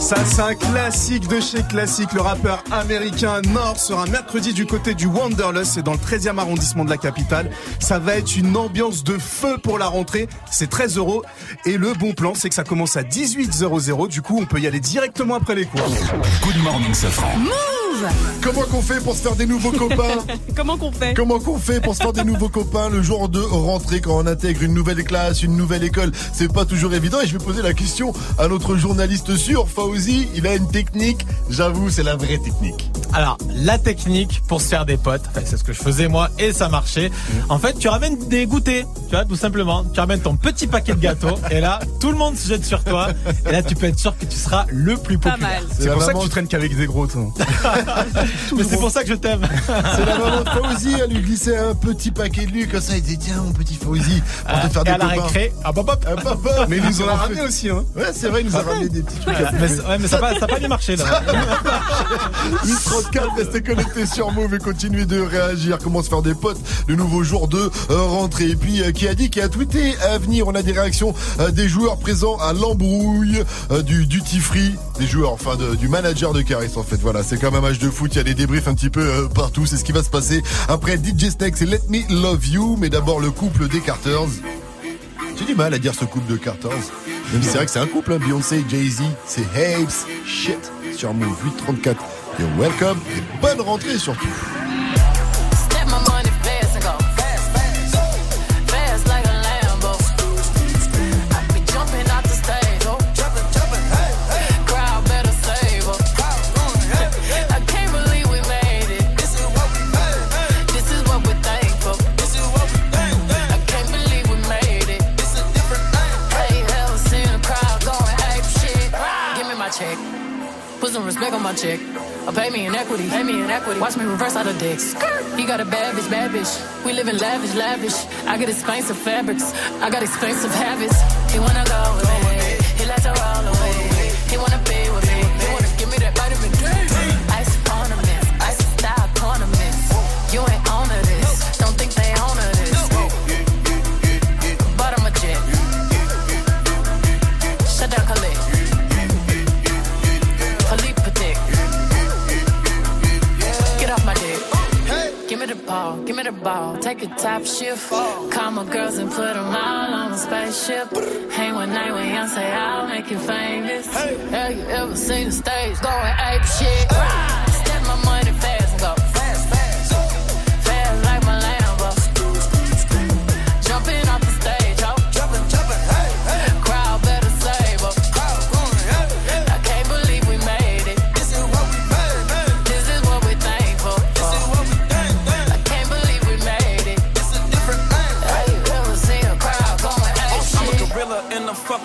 Ça, c'est un classique de chez classique. Le rappeur américain Nord sera mercredi du côté du Wanderlust, c'est dans le 13e arrondissement de la capitale. Ça va être une ambiance de feu pour la rentrée. C'est 13 euros. Et le bon plan, c'est que ça commence à 18,00. Du coup, on peut y aller directement après les cours. Good morning, Safran. Comment qu'on fait pour se faire des nouveaux copains Comment qu'on fait Comment qu'on fait pour se faire des nouveaux copains le jour de rentrée quand on intègre une nouvelle classe, une nouvelle école? C'est pas toujours évident et je vais poser la question à notre journaliste sûr, Fauzi. Il a une technique, j'avoue, c'est la vraie technique. Alors, la technique pour se faire des potes, enfin, c'est ce que je faisais moi et ça marchait. En fait, tu ramènes des goûters, tu vois, tout simplement. Tu ramènes ton petit paquet de gâteaux et là, tout le monde se jette sur toi. Et là, tu peux être sûr que tu seras le plus populaire. C'est pour ça que tu traînes qu'avec des gros, toi. Mais c'est pour ça que je t'aime. C'est la maman de Fauzi, elle lui glissait un petit paquet de lui, comme ça il disait tiens mon petit Fauzi, pour te faire et des à la copains. récré, ah, hop, hop. Ah, papa. Mais ils nous en a ramené aussi, hein. Ouais, c'est vrai, il nous a ramené des petits trucs. Ouais, mais, ouais, mais ça n'a pas, ça a pas bien marché là. 834, restez connectés sur Move et continuez de réagir. Comment se faire des potes Le nouveau jour de euh, rentrée. Et puis, euh, qui a dit, qui a tweeté à venir On a des réactions euh, des joueurs présents à l'embrouille euh, du duty free. Des joueurs, enfin, de- du manager de Caris, en fait. Voilà, c'est comme un de foot. Il y a des débriefs un petit peu euh, partout. C'est ce qui va se passer après DJ Snakes et Let Me Love You. Mais d'abord, le couple des Carters. J'ai du mal à dire ce couple de Carters. Même si c'est vrai que c'est un couple, hein, Beyoncé et Jay-Z. C'est Habes. Shit. Sur Move 834. Et welcome. Et bonne rentrée surtout. Me in equity, pay me in equity. Watch me reverse out of dicks. He got a bad bitch, bad bitch. We live in lavish, lavish. I get expensive fabrics. I got expensive habits. He wanna go with ball. Take a top shift. Call my girls and put them all on a spaceship. Hang one night with Beyonce, I'll make you famous. Hey. Have you ever seen the stage going ape shit? Step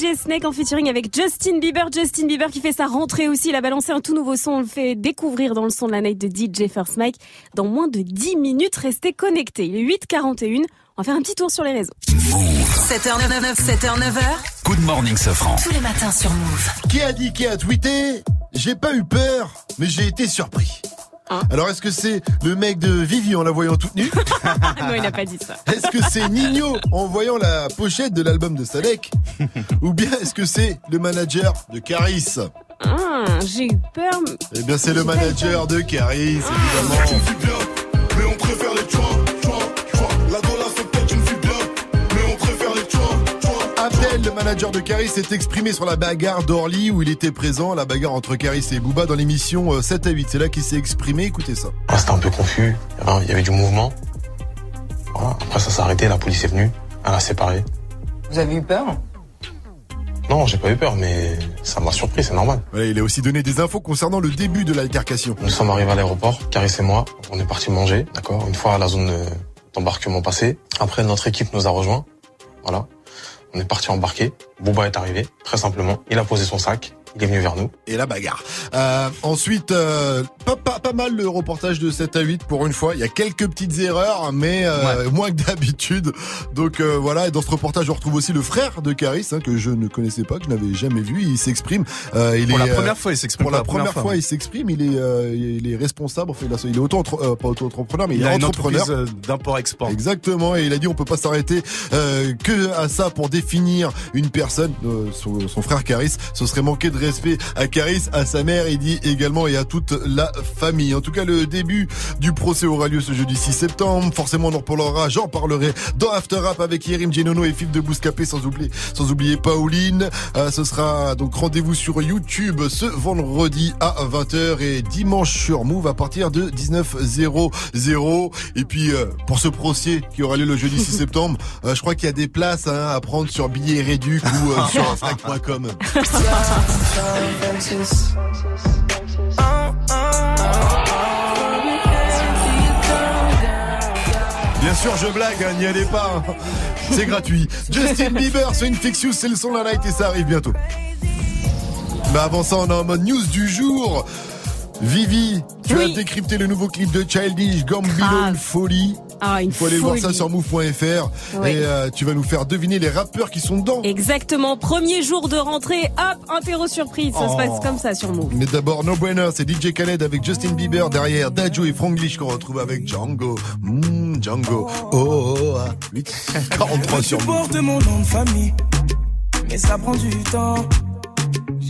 DJ Snake en featuring avec Justin Bieber. Justin Bieber qui fait sa rentrée aussi. Il a balancé un tout nouveau son. On le fait découvrir dans le son de la night de DJ First Mike. Dans moins de 10 minutes, restez connectés. Il est 8h41. On va faire un petit tour sur les réseaux. 7h99, 7h, 9h. Good morning, Sofran. Tous les matins sur Move. Qui a dit, qui a tweeté J'ai pas eu peur, mais j'ai été surpris. Alors est-ce que c'est le mec de Vivi en la voyant toute nue non, il n'a pas dit ça. Est-ce que c'est Nino en voyant la pochette de l'album de Sadek Ou bien est-ce que c'est le manager de Caris Ah, j'ai eu peur. Eh bien c'est le manager de Caris, évidemment. Mais on préfère les le manager de Caris, s'est exprimé sur la bagarre d'Orly où il était présent, la bagarre entre Caris et Booba dans l'émission euh, 7 à 8. C'est là qu'il s'est exprimé, écoutez ça. Ah, C'était un peu confus, il y avait- il y avait du mouvement. Voilà. Après ça s'est arrêté, la police est venue, elle a séparé. Vous avez eu peur? Non, j'ai pas eu peur, mais ça m'a surpris, c'est normal. Il a aussi donné des infos concernant le début de l'altercation. Nous sommes arrivés à l'aéroport, Caris et moi, on est parti manger, d'accord? Une fois à la zone euh, d'embarquement passée, après notre équipe nous a rejoints, voilà. On est parti embarquer, Booba est arrivé, très simplement, il a posé son sac, il est venu vers nous. Et la bagarre. Euh, ensuite, euh, pas, pas, pas mal le reportage de 7 à 8 pour une fois. Il y a quelques petites erreurs, mais euh, moins que d'habitude. Donc euh, voilà, et dans ce reportage, on retrouve aussi le frère de Caris, hein, que je ne connaissais pas, que je n'avais jamais vu. Il s'exprime. Euh, il Pour est, la euh, première fois, il s'exprime Pour la, première première fois. fois, il s'exprime. Il est, euh, il est responsable. Enfin, il, est auto euh, pas auto-entrepreneur, mais il, Il est entrepreneur. d'import-export. Exactement, et il a dit on peut pas s'arrêter euh, que à ça pour définir une personne. Euh, son, son frère Caris, ce serait manquer de respect à Caris, à sa mère, il dit également et à toute la famille. En tout cas, le début du procès aura lieu ce jeudi 6 septembre. Forcément, on en reparlera. J'en parlerai dans After Rap avec Yerim Genono et Phil de Bouscapé, sans oublier, sans oublier Pauline. Euh, ce sera donc rendez-vous sur YouTube ce vendredi à 20h et dimanche sur Move à partir de 19h00. Et puis, euh, pour ce procès qui aura lieu le jeudi 6 septembre, euh, je crois qu'il y a des places hein, à prendre sur billets réduc ou Bien sûr, je blague, hein, n'y allez pas. hein. C'est gratuit. Justin Bieber, c'est une Fix c'est le son de la night et ça arrive bientôt. Mais avant ça, on est en mode news du jour. Vivi, tu as décrypté le nouveau clip de Childish Gambino, Grave. une folie. Ah, une Il faut aller voir ça sur move.fr et euh, tu vas nous faire deviner les rappeurs qui sont dedans. Exactement. Premier jour de rentrée. Hop, interro surprise. Ça se Oh. passe comme ça sur Move. Mais d'abord, No Brainer, c'est DJ Khaled avec Justin Bieber derrière Dajo et Franglish qu'on retrouve avec Django. Mmh, Django. Oh, oh, oh, ah, 8, 43 sur Tu Move. portes mon nom de famille, mais ça prend du temps.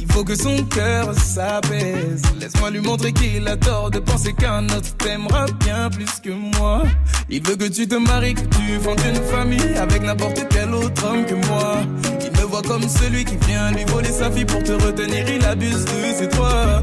Il faut que son cœur s'apaise. Laisse-moi lui montrer qu'il a tort de penser qu'un autre t'aimera bien plus que moi. Il veut que tu te maries, que tu fondes une famille avec n'importe quel autre homme que moi. Il me voit comme celui qui vient lui voler sa fille pour te retenir. Il abuse de c'est toi.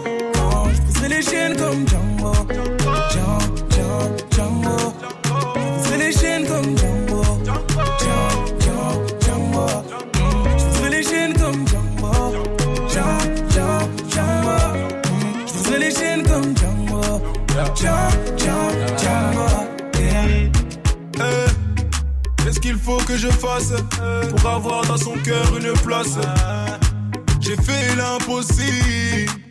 Chaînes comme Django, Django, comme Django. Mm. Comme Django, Django, Django. Mm. Chaînes comme Django, Django. Eh, Qu'est-ce qu'il faut que je fasse pour avoir dans son cœur une place. J'ai fait l'impossible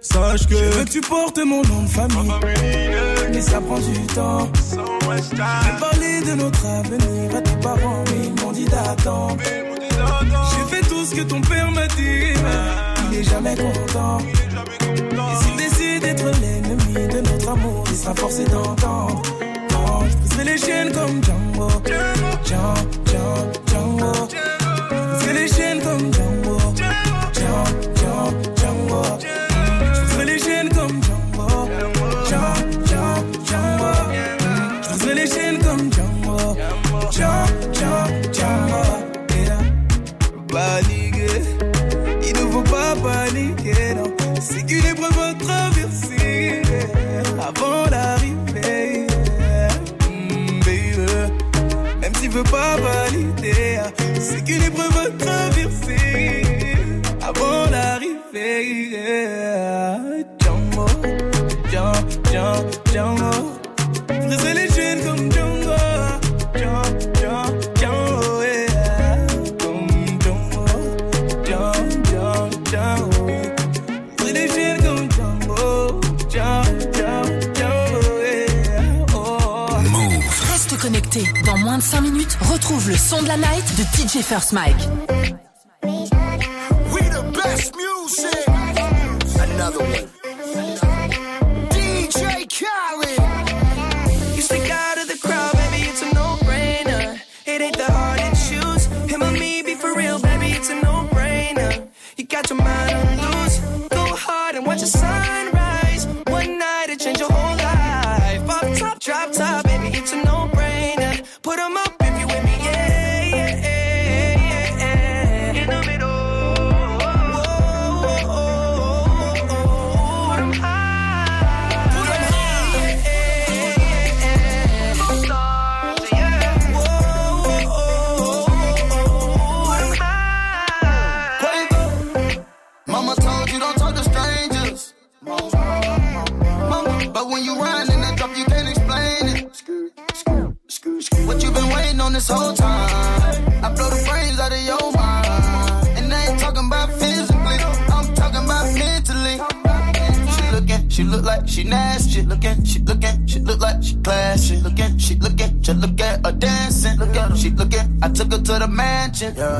Sache que. Je veux que tu portes mon nom de famille. Mais ça prend du temps. J'ai parlé de notre avenir à tes parents, mais ils m'ont dit d'attendre. J'ai fait tout ce que ton père m'a dit. Il est jamais content. Et s'il décide d'être l'ennemi de notre amour, il sera forcé d'entendre. Je briserai les chaînes comme Django. Django, Django, Django. Retrouve le son de la night de DJ First Mike. The mansion. Yeah,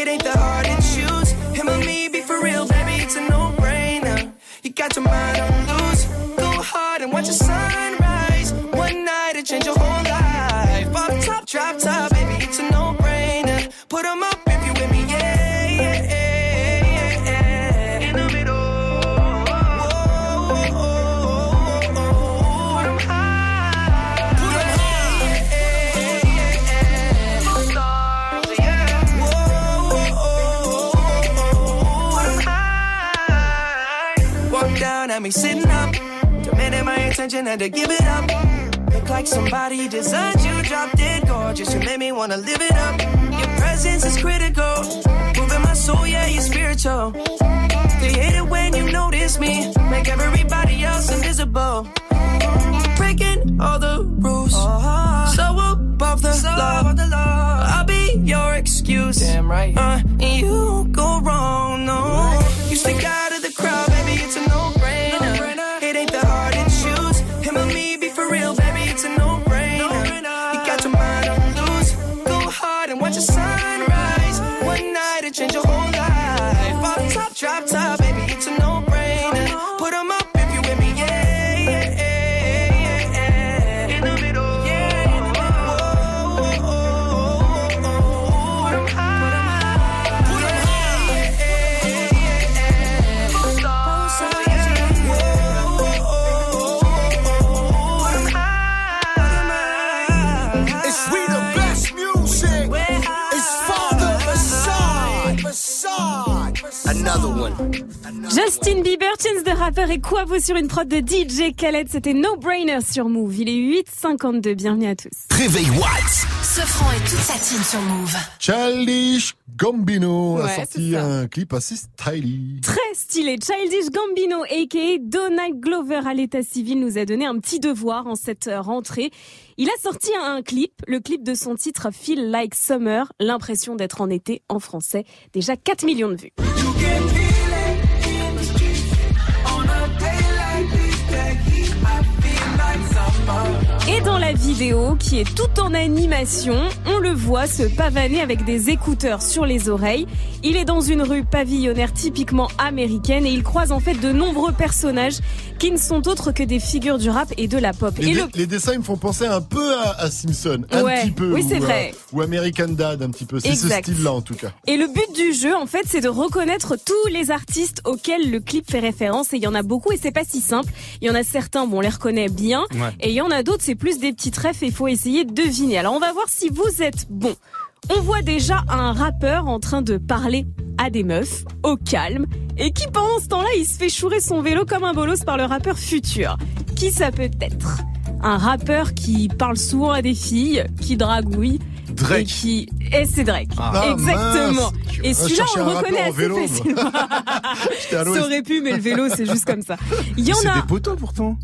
It ain't that hard to. Got me sitting up. Demanding my attention, had to give it up. Look like somebody designed you, drop dead gorgeous. You made me wanna live it up. Your presence is critical. Moving my soul, yeah, you're spiritual. They hate it when you notice me. Make everybody else invisible. Breaking all the rules. So above the law. I'll be your excuse. Damn right. Uh, and you won't go wrong, no. You stick out Justin Bieber, Chance the Rapper et Quavo sur une prod de DJ Khaled? C'était No Brainer sur Move. Il est 8h52. Bienvenue à tous. Réveil Watts. Ce franc et toute sa team sur Move. Childish Gambino a sorti un clip assez stylish. Très stylé. Childish Gambino, a.k.a. Donald Glover à l'état civil, nous a donné un petit devoir en cette euh, rentrée. Il a sorti un clip, le clip de son titre Feel Like Summer, l'impression d'être en été en français. Déjà 4 millions de vues. Et dans la vidéo, qui est toute en animation, on le voit se pavaner avec des écouteurs sur les oreilles. Il est dans une rue pavillonnaire typiquement américaine et il croise en fait de nombreux personnages qui ne sont autres que des figures du rap et de la pop. Les, et dé- le les dessins ils me font penser un peu à, à Simpson, un Ouais, petit peu. oui, c'est ou, vrai. euh, ou American Dad un petit peu. C'est ce Exact. style-là en tout cas. Et le but du jeu, en fait, c'est de reconnaître tous les artistes auxquels le clip fait référence. Et il y en a beaucoup et c'est pas si simple. Il y en a certains, bon, on les reconnaît bien. Ouais. Et il y en a d'autres, c'est plus des petits trèfles et il faut essayer de deviner. Alors, on va voir si vous êtes bon. On voit déjà un rappeur en train de parler à des meufs, au calme, et qui pendant ce temps-là, il se fait chourer son vélo comme un bolos par le rappeur futur. Qui ça peut être? Un rappeur qui parle souvent à des filles, qui dragouille. Drake. Et qui... Et c'est Drake. Ah, Exactement. mince. Et celui-là, on le reconnaît assez vélo, facilement. Ça aurait pu, mais le vélo, c'est juste comme ça. Il y en C'est a. des poteaux pourtant.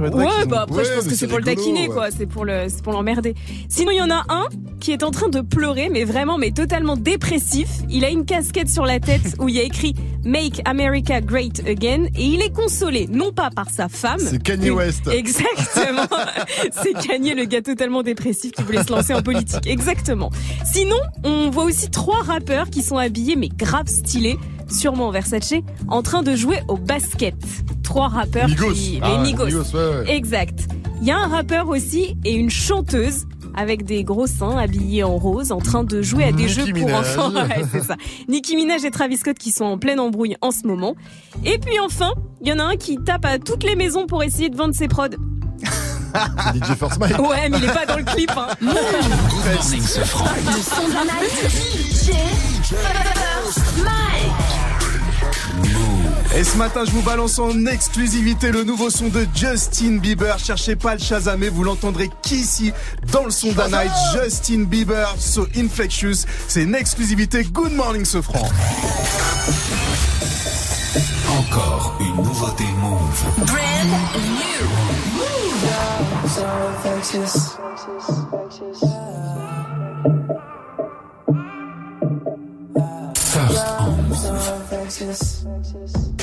Ouais, ont- bah après, Ouais, je pense que c'est pour le taquiner, ouais. quoi. C'est pour le, c'est pour l'emmerder. Sinon, il y en a un qui est en train de pleurer, mais vraiment, mais totalement dépressif. Il a une casquette sur la tête où il y a écrit Make America Great Again et il est consolé, non pas par sa femme. C'est Kanye West. Exactement. c'est Kanye, le gars totalement dépressif qui voulait se lancer en politique. Exactement. Sinon, on voit aussi trois rappeurs qui sont habillés, mais grave stylés, sûrement en Versace, en train de jouer au basket. Trois rappeurs Migos. qui, Ah les Migos. Migos, ouais, ouais. Exact. Il y a un rappeur aussi et une chanteuse avec des gros seins habillés en rose en train de jouer à des Nicki jeux pour Minaj. enfants. Ouais, c'est ça. Nicki Minaj et Travis Scott qui sont en pleine embrouille en ce moment. Et puis enfin, il y en a un qui tape à toutes les maisons pour essayer de vendre ses prods. DJ First Mike. Ouais, mais il est pas dans le clip. Hein. Le son de la night. DJ First Mike. Et ce matin, je vous balance en exclusivité le nouveau son de Justin Bieber. Cherchez pas le Shazamé, vous l'entendrez qu'ici dans le son d'un night. Justin Bieber, So Infectious. C'est une exclusivité. Good morning, ce franc. Encore une nouveauté Move. Brand new. So infectious. First on So infectious.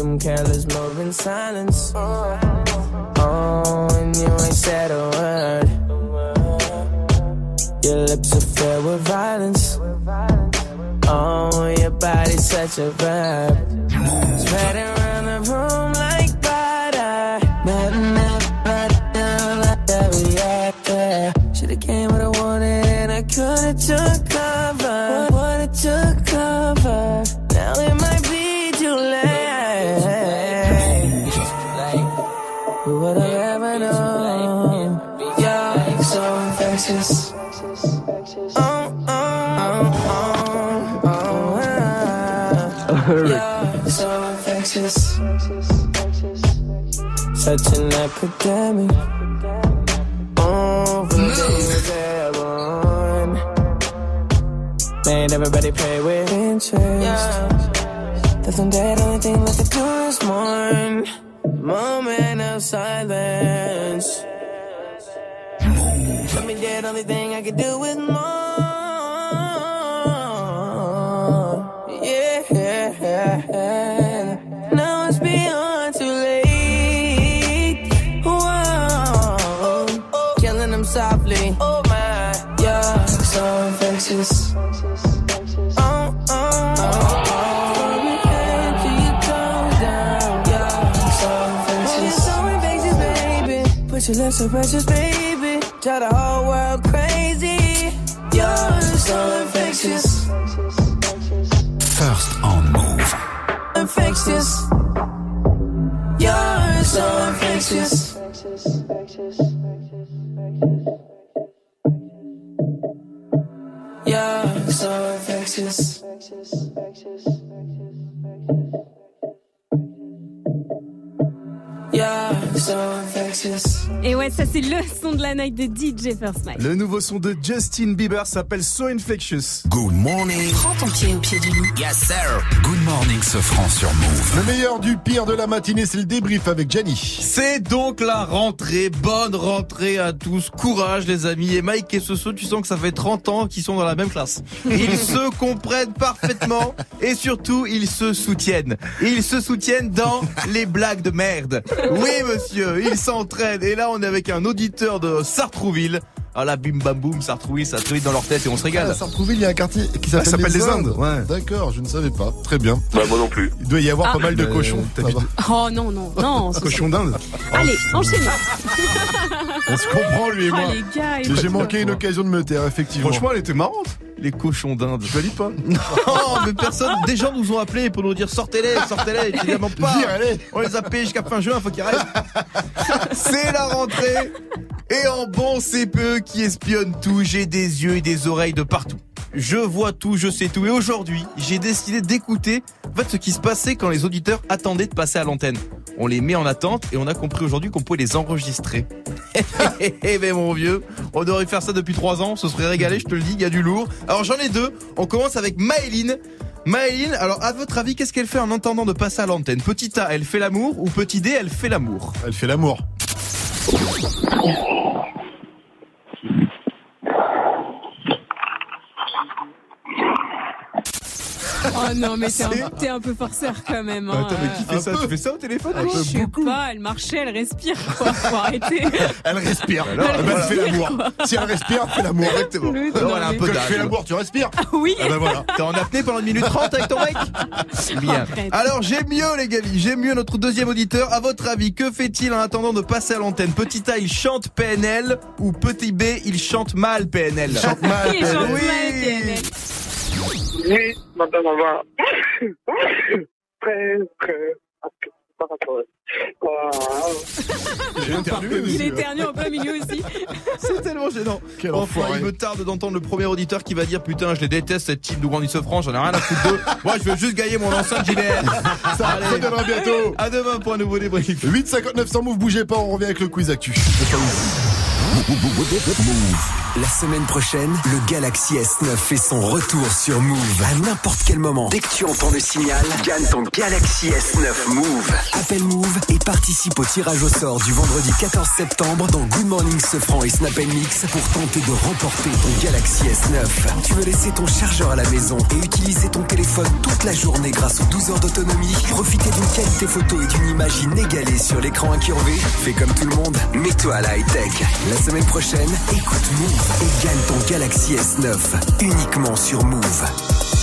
Them careless moving silence. Oh, and you ain't said a word. Your lips are filled with violence. Oh, your body's such a verb. Spread around the room like butter. Nothing ever like every actor. Should've came what I wanted and I could've took cover. Oh. So infectious. Such an epidemic. Made everybody pay with interest. That someday the only thing left to do is mourn. Moment of silence. Let me dead, only thing I can do is more. Infectious. So infectious, baby. Put your lips so precious, baby. Try the whole world crazy. You're so infectious. First on Move. Infectious. You're so infectious. You're so infectious. You're so infectious. Et ouais, ça c'est le son de la night de DJ First Mike. Le nouveau son de Justin Bieber s'appelle So Infectious. Good morning. Prends ton pied au pied du lit. Yes, sir. Good morning, ce franc sur Move. Le meilleur du pire de la matinée, c'est le débrief avec Gianni. C'est donc la rentrée. Bonne rentrée à tous. Courage, les amis. Et Mike et Soso, tu sens que ça fait 30 ans qu'ils sont dans la même classe. Ils se comprennent parfaitement et surtout, ils se soutiennent. Ils se soutiennent dans les blagues de merde. Oui, monsieur, ils s'entraînent. Et là, on est avec un auditeur de Sartrouville. Ah là, bim bam boum, Sartrouville, ça truite dans leur tête et on se Ah, régale. à Sartrouville, il y a un quartier qui Ah, s'appelle les les Indes. Indes, ouais. D'accord, je ne savais pas. Très bien. Bah, moi non plus. Il doit y avoir Ah. pas mal de Mais cochons. Oh non, non, non. ce Cochon d'Inde. Allez, enchaînez. On se comprend, lui et moi. Ah, gars, Et J'ai manqué une occasion de me taire, effectivement. Franchement, elle était marrante. Les cochons d'Inde. Je valide pas. Non, mais personne. Des gens nous ont appelés pour nous dire sortez-les, sortez-les. Évidemment pas. On les a payés jusqu'à fin juin, faut qu'ils arrêtent. C'est la rentrée. Et en bon, peu qui espionnent tout. J'ai des yeux et des oreilles de partout. Je vois tout, je sais tout. Et aujourd'hui, j'ai décidé d'écouter en fait, ce qui se passait quand les auditeurs attendaient de passer à l'antenne. On les met en attente et on a compris aujourd'hui qu'on pouvait les enregistrer. Eh ben mon vieux, on devrait faire ça depuis trois ans, ce serait régalé, je te le dis, il y a du lourd. Alors j'en ai deux, on commence avec Maëline. Maëline, alors à votre avis, qu'est-ce qu'elle fait en entendant de passer à l'antenne? Petit A, elle fait l'amour ou petit D, elle fait l'amour? Elle fait l'amour. Oh non, mais t'es un, t'es un peu forceur quand même. hein. Attends, mais qui fait ça? Tu fais ça au téléphone? Euh, Je sais pas, elle marchait, elle respire. Quoi. Faut arrêter. Elle respire. Alors, ben, voilà. elle fait l'amour. Si elle respire, elle fait l'amour. Exactement. Le- Alors, elle a un peu Quand tu d'âge. fais l'amour, tu respires. Ah oui. Ah ben voilà. T'es en apnée pendant une minute trente avec ton mec? Bien. Arrête. Alors j'ai mieux les gars, j'ai mieux notre deuxième auditeur. À votre avis, que fait-il en attendant de passer à l'antenne? Petit A, il chante PNL ou petit B, il chante mal PNL Chante mal. Il chante PNL. mal, PNL. Oui, madame, on va. Très, très. Il aussi. éternue en plein milieu aussi. C'est tellement gênant. Quel Enfin, enfoiré. il me tarde d'entendre le premier auditeur qui va dire putain, je les déteste cette team de Grandi Sofran, j'en ai rien à foutre d'eux. Moi, je veux juste gagner mon enceinte JBL. Ça reviendra bientôt. À demain pour un nouveau débrief. 8 59 100 move, bougez pas, on revient avec le quiz actu. La semaine prochaine, le Galaxy S9 fait son retour sur Move. À n'importe quel moment, dès que tu entends le signal, gagne ton Galaxy S9 Move. Appelle Move et participe au tirage au sort du vendredi 14 septembre dans Good Morning Sofran et Snap Mix pour tenter de remporter ton Galaxy S9. Tu veux laisser ton chargeur à la maison et utiliser ton téléphone toute la journée grâce aux 12 heures d'autonomie, profiter d'une qualité photo et d'une image inégalée sur l'écran incurvé Fais comme tout le monde, mets-toi à la high-tech. Semaine prochaine, écoute Move et gagne ton Galaxy S9 uniquement sur Move.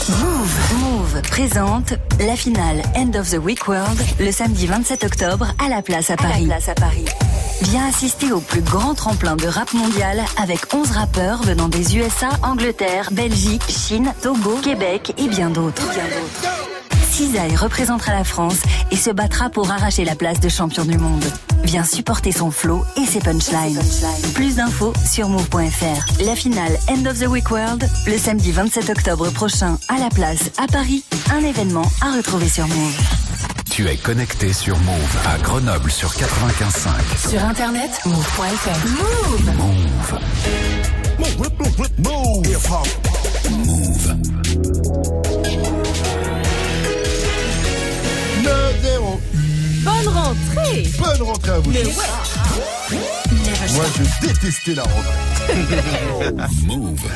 Move. Move présente la finale End of the Week World le samedi 27 octobre à la place à Paris. Viens assister au plus grand tremplin de rap mondial avec 11 rappeurs venant des USA, Angleterre, Belgique, Chine, Togo, Québec et bien d'autres. Cisaille représentera la France et se battra pour arracher la place de champion du monde. Viens supporter son flow et ses punchlines. Plus d'infos sur move.fr. La finale End of the Week World, le samedi 27 octobre prochain à la place à Paris. Un événement à retrouver sur Move. Tu es connecté sur Move à Grenoble sur 95.5. Sur internet, move.fr. Move. Move. Move. 9-0. Bonne rentrée Bonne rentrée à vous. Mais tous. ouais Moi, je détestais la rentrée. Move.